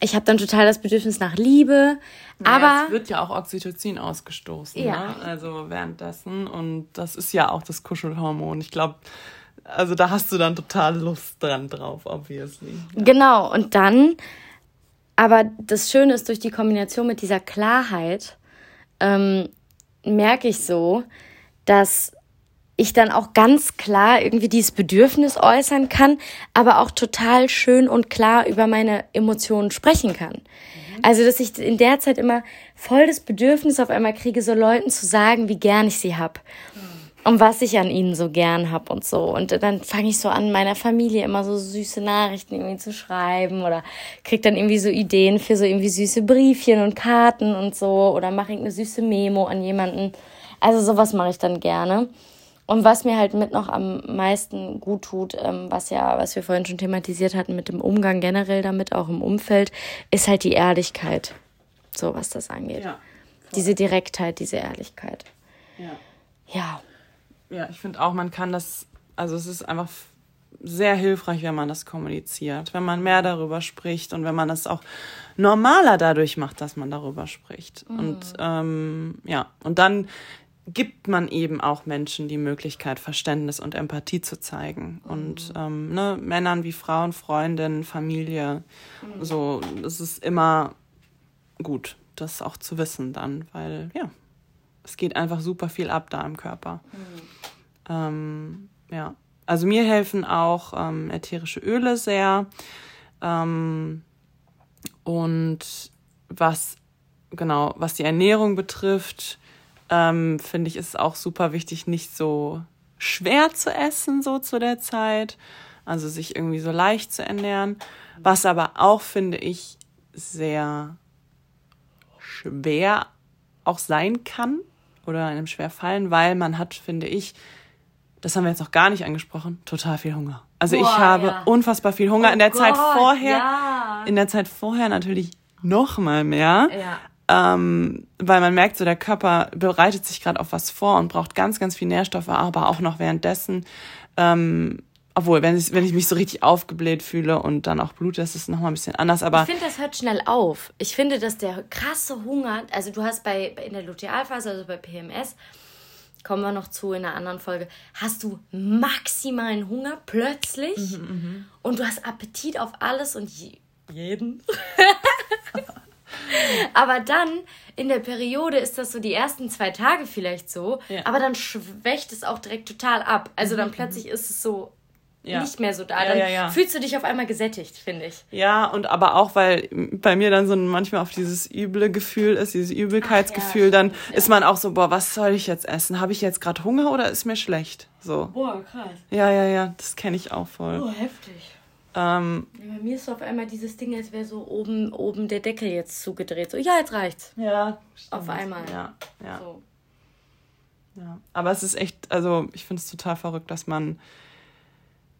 [SPEAKER 1] Ich habe dann total das Bedürfnis nach Liebe,
[SPEAKER 2] ja, aber es wird ja auch Oxytocin ausgestoßen, ja. ne? Also währenddessen und das ist ja auch das Kuschelhormon. Ich glaube, also da hast du dann total Lust dran drauf, obviously.
[SPEAKER 1] Ja. Genau und dann aber das Schöne ist, durch die Kombination mit dieser Klarheit ähm, merke ich so, dass ich dann auch ganz klar irgendwie dieses Bedürfnis äußern kann, aber auch total schön und klar über meine Emotionen sprechen kann. Mhm. Also, dass ich in der Zeit immer voll das Bedürfnis auf einmal kriege, so Leuten zu sagen, wie gern ich sie hab. Mhm und was ich an ihnen so gern hab und so. Und dann fange ich so an, meiner Familie immer so süße Nachrichten irgendwie zu schreiben oder krieg dann irgendwie so Ideen für so irgendwie süße Briefchen und Karten und so oder mache ich eine süße Memo an jemanden. Also sowas mache ich dann gerne. Und was mir halt mit noch am meisten gut tut, ähm, was ja, was wir vorhin schon thematisiert hatten mit dem Umgang generell damit, auch im Umfeld, ist halt die Ehrlichkeit. So was das angeht. Ja, diese Direktheit, diese Ehrlichkeit.
[SPEAKER 2] Ja. Ja. Ja, ich finde auch, man kann das, also es ist einfach sehr hilfreich, wenn man das kommuniziert, wenn man mehr darüber spricht und wenn man es auch normaler dadurch macht, dass man darüber spricht. Mhm. Und ähm, ja, und dann gibt man eben auch Menschen die Möglichkeit, Verständnis und Empathie zu zeigen. Mhm. Und ähm, ne, Männern wie Frauen, Freundinnen, Familie, mhm. so, es ist immer gut, das auch zu wissen dann, weil ja, es geht einfach super viel ab da im Körper. Mhm. Ähm, ja, also mir helfen auch ähm, ätherische Öle sehr. Ähm, und was genau, was die Ernährung betrifft, ähm, finde ich, ist es auch super wichtig, nicht so schwer zu essen, so zu der Zeit. Also sich irgendwie so leicht zu ernähren. Was aber auch, finde ich, sehr schwer auch sein kann oder einem schwer fallen, weil man hat, finde ich, das haben wir jetzt noch gar nicht angesprochen, total viel Hunger. Also Boah, ich habe ja. unfassbar viel Hunger. Oh in der Gott, Zeit vorher, ja. in der Zeit vorher natürlich noch mal mehr. Ja. Ähm, weil man merkt, so der Körper bereitet sich gerade auf was vor und braucht ganz, ganz viel Nährstoffe, aber auch noch währenddessen. Ähm, obwohl, wenn ich, wenn ich mich so richtig aufgebläht fühle und dann auch Blut, das ist nochmal ein bisschen anders. Aber
[SPEAKER 1] ich finde, das hört schnell auf. Ich finde, dass der krasse Hunger, also du hast bei in der Lutealphase, also bei PMS, kommen wir noch zu in einer anderen Folge, hast du maximalen Hunger plötzlich mhm, mhm. und du hast Appetit auf alles und je jeden. (laughs) (laughs) aber dann in der Periode ist das so die ersten zwei Tage vielleicht so, ja. aber dann schwächt es auch direkt total ab. Also dann mhm, plötzlich mhm. ist es so ja. nicht mehr so da. Dann ja, ja, fühlst du dich auf einmal gesättigt, finde ich.
[SPEAKER 2] Ja, und aber auch, weil bei mir dann so manchmal auf dieses üble Gefühl ist, dieses Übelkeitsgefühl, dann ist man auch so, boah, was soll ich jetzt essen? Habe ich jetzt gerade Hunger oder ist mir schlecht? So. Boah, krass. Ja, ja, ja, das kenne ich auch voll. Oh, heftig.
[SPEAKER 1] Ähm, bei mir ist so auf einmal dieses Ding, als wäre so oben, oben der Deckel jetzt zugedreht. So, ja, jetzt reicht's. Ja. Stimmt. Auf einmal.
[SPEAKER 2] Ja, ja. So. Ja, aber es ist echt, also ich finde es total verrückt, dass man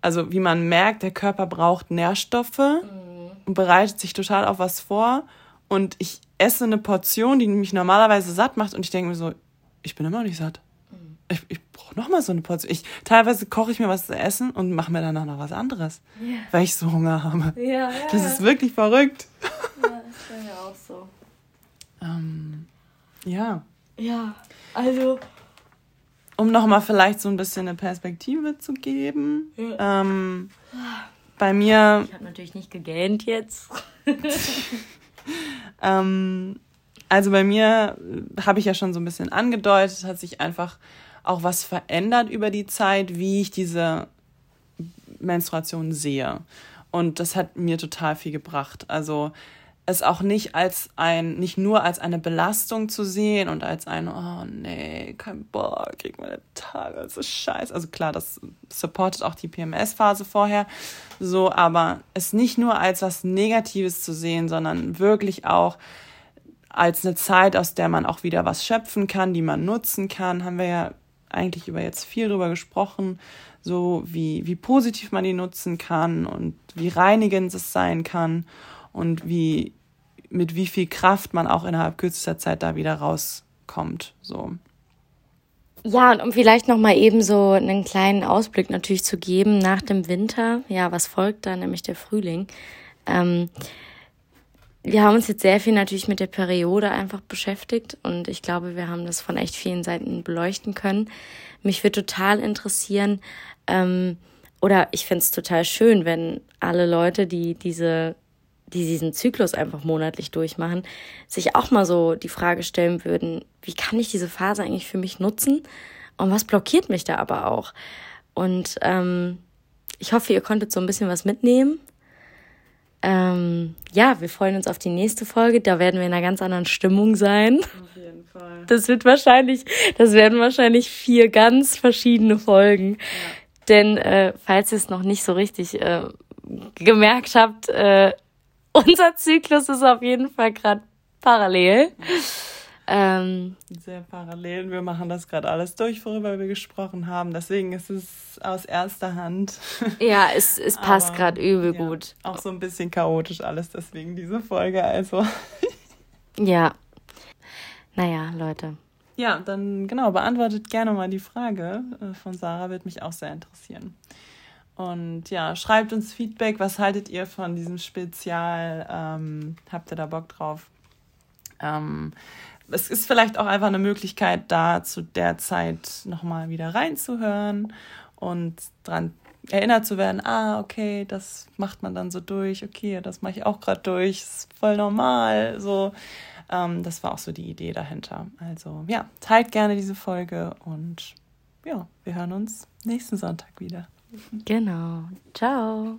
[SPEAKER 2] also wie man merkt, der Körper braucht Nährstoffe mhm. und bereitet sich total auf was vor. Und ich esse eine Portion, die mich normalerweise satt macht und ich denke mir so, ich bin immer noch nicht satt. Ich, ich brauche noch mal so eine Portion. Ich, teilweise koche ich mir was zu essen und mache mir danach noch was anderes, yeah. weil ich so Hunger habe. Ja, ja, das ist wirklich verrückt. Ja, das wäre ja auch so. Ähm, ja.
[SPEAKER 1] Ja, also
[SPEAKER 2] um nochmal vielleicht so ein bisschen eine Perspektive zu geben. Ja. Ähm, bei mir.
[SPEAKER 1] Ich habe natürlich nicht gegähnt jetzt. (laughs)
[SPEAKER 2] ähm, also bei mir habe ich ja schon so ein bisschen angedeutet, hat sich einfach auch was verändert über die Zeit, wie ich diese Menstruation sehe. Und das hat mir total viel gebracht. Also es auch nicht als ein, nicht nur als eine Belastung zu sehen und als ein, oh nee, kein Bock, krieg meine Tage, das ist scheiße. Also klar, das supportet auch die PMS-Phase vorher, so, aber es nicht nur als was Negatives zu sehen, sondern wirklich auch als eine Zeit, aus der man auch wieder was schöpfen kann, die man nutzen kann, haben wir ja eigentlich über jetzt viel drüber gesprochen, so wie, wie positiv man die nutzen kann und wie reinigend es sein kann und wie mit wie viel Kraft man auch innerhalb kürzester Zeit da wieder rauskommt. So.
[SPEAKER 1] Ja, und um vielleicht noch mal eben so einen kleinen Ausblick natürlich zu geben nach dem Winter, ja, was folgt da, nämlich der Frühling. Ähm, wir haben uns jetzt sehr viel natürlich mit der Periode einfach beschäftigt und ich glaube, wir haben das von echt vielen Seiten beleuchten können. Mich würde total interessieren, ähm, oder ich finde es total schön, wenn alle Leute, die diese die diesen Zyklus einfach monatlich durchmachen, sich auch mal so die Frage stellen würden, wie kann ich diese Phase eigentlich für mich nutzen und was blockiert mich da aber auch? Und ähm, ich hoffe, ihr konntet so ein bisschen was mitnehmen. Ähm, ja, wir freuen uns auf die nächste Folge. Da werden wir in einer ganz anderen Stimmung sein. Auf jeden Fall. Das wird wahrscheinlich, das werden wahrscheinlich vier ganz verschiedene Folgen. Ja. Denn äh, falls ihr es noch nicht so richtig äh, gemerkt habt, äh, unser Zyklus ist auf jeden Fall gerade parallel.
[SPEAKER 2] Ähm, Sehr parallel. Wir machen das gerade alles durch, worüber wir gesprochen haben. Deswegen ist es aus erster Hand. (laughs)
[SPEAKER 1] Ja, es, es passt gerade übel ja, gut.
[SPEAKER 2] Auch so ein bisschen chaotisch alles, deswegen diese Folge. Also. (laughs)
[SPEAKER 1] ja. Naja, Leute.
[SPEAKER 2] Ja, dann genau, beantwortet gerne mal die Frage äh, von Sarah, wird mich auch sehr interessieren. Und ja, schreibt uns Feedback. Was haltet ihr von diesem Spezial? Ähm, habt ihr da Bock drauf? Ähm, es ist vielleicht auch einfach eine Möglichkeit, da zu der Zeit nochmal wieder reinzuhören und dran erinnert zu werden, ah, okay, das macht man dann so durch, okay, das mache ich auch gerade durch, ist voll normal. So, ähm, das war auch so die Idee dahinter. Also ja, teilt gerne diese Folge und ja, wir hören uns nächsten Sonntag wieder.
[SPEAKER 1] Genau. Ciao.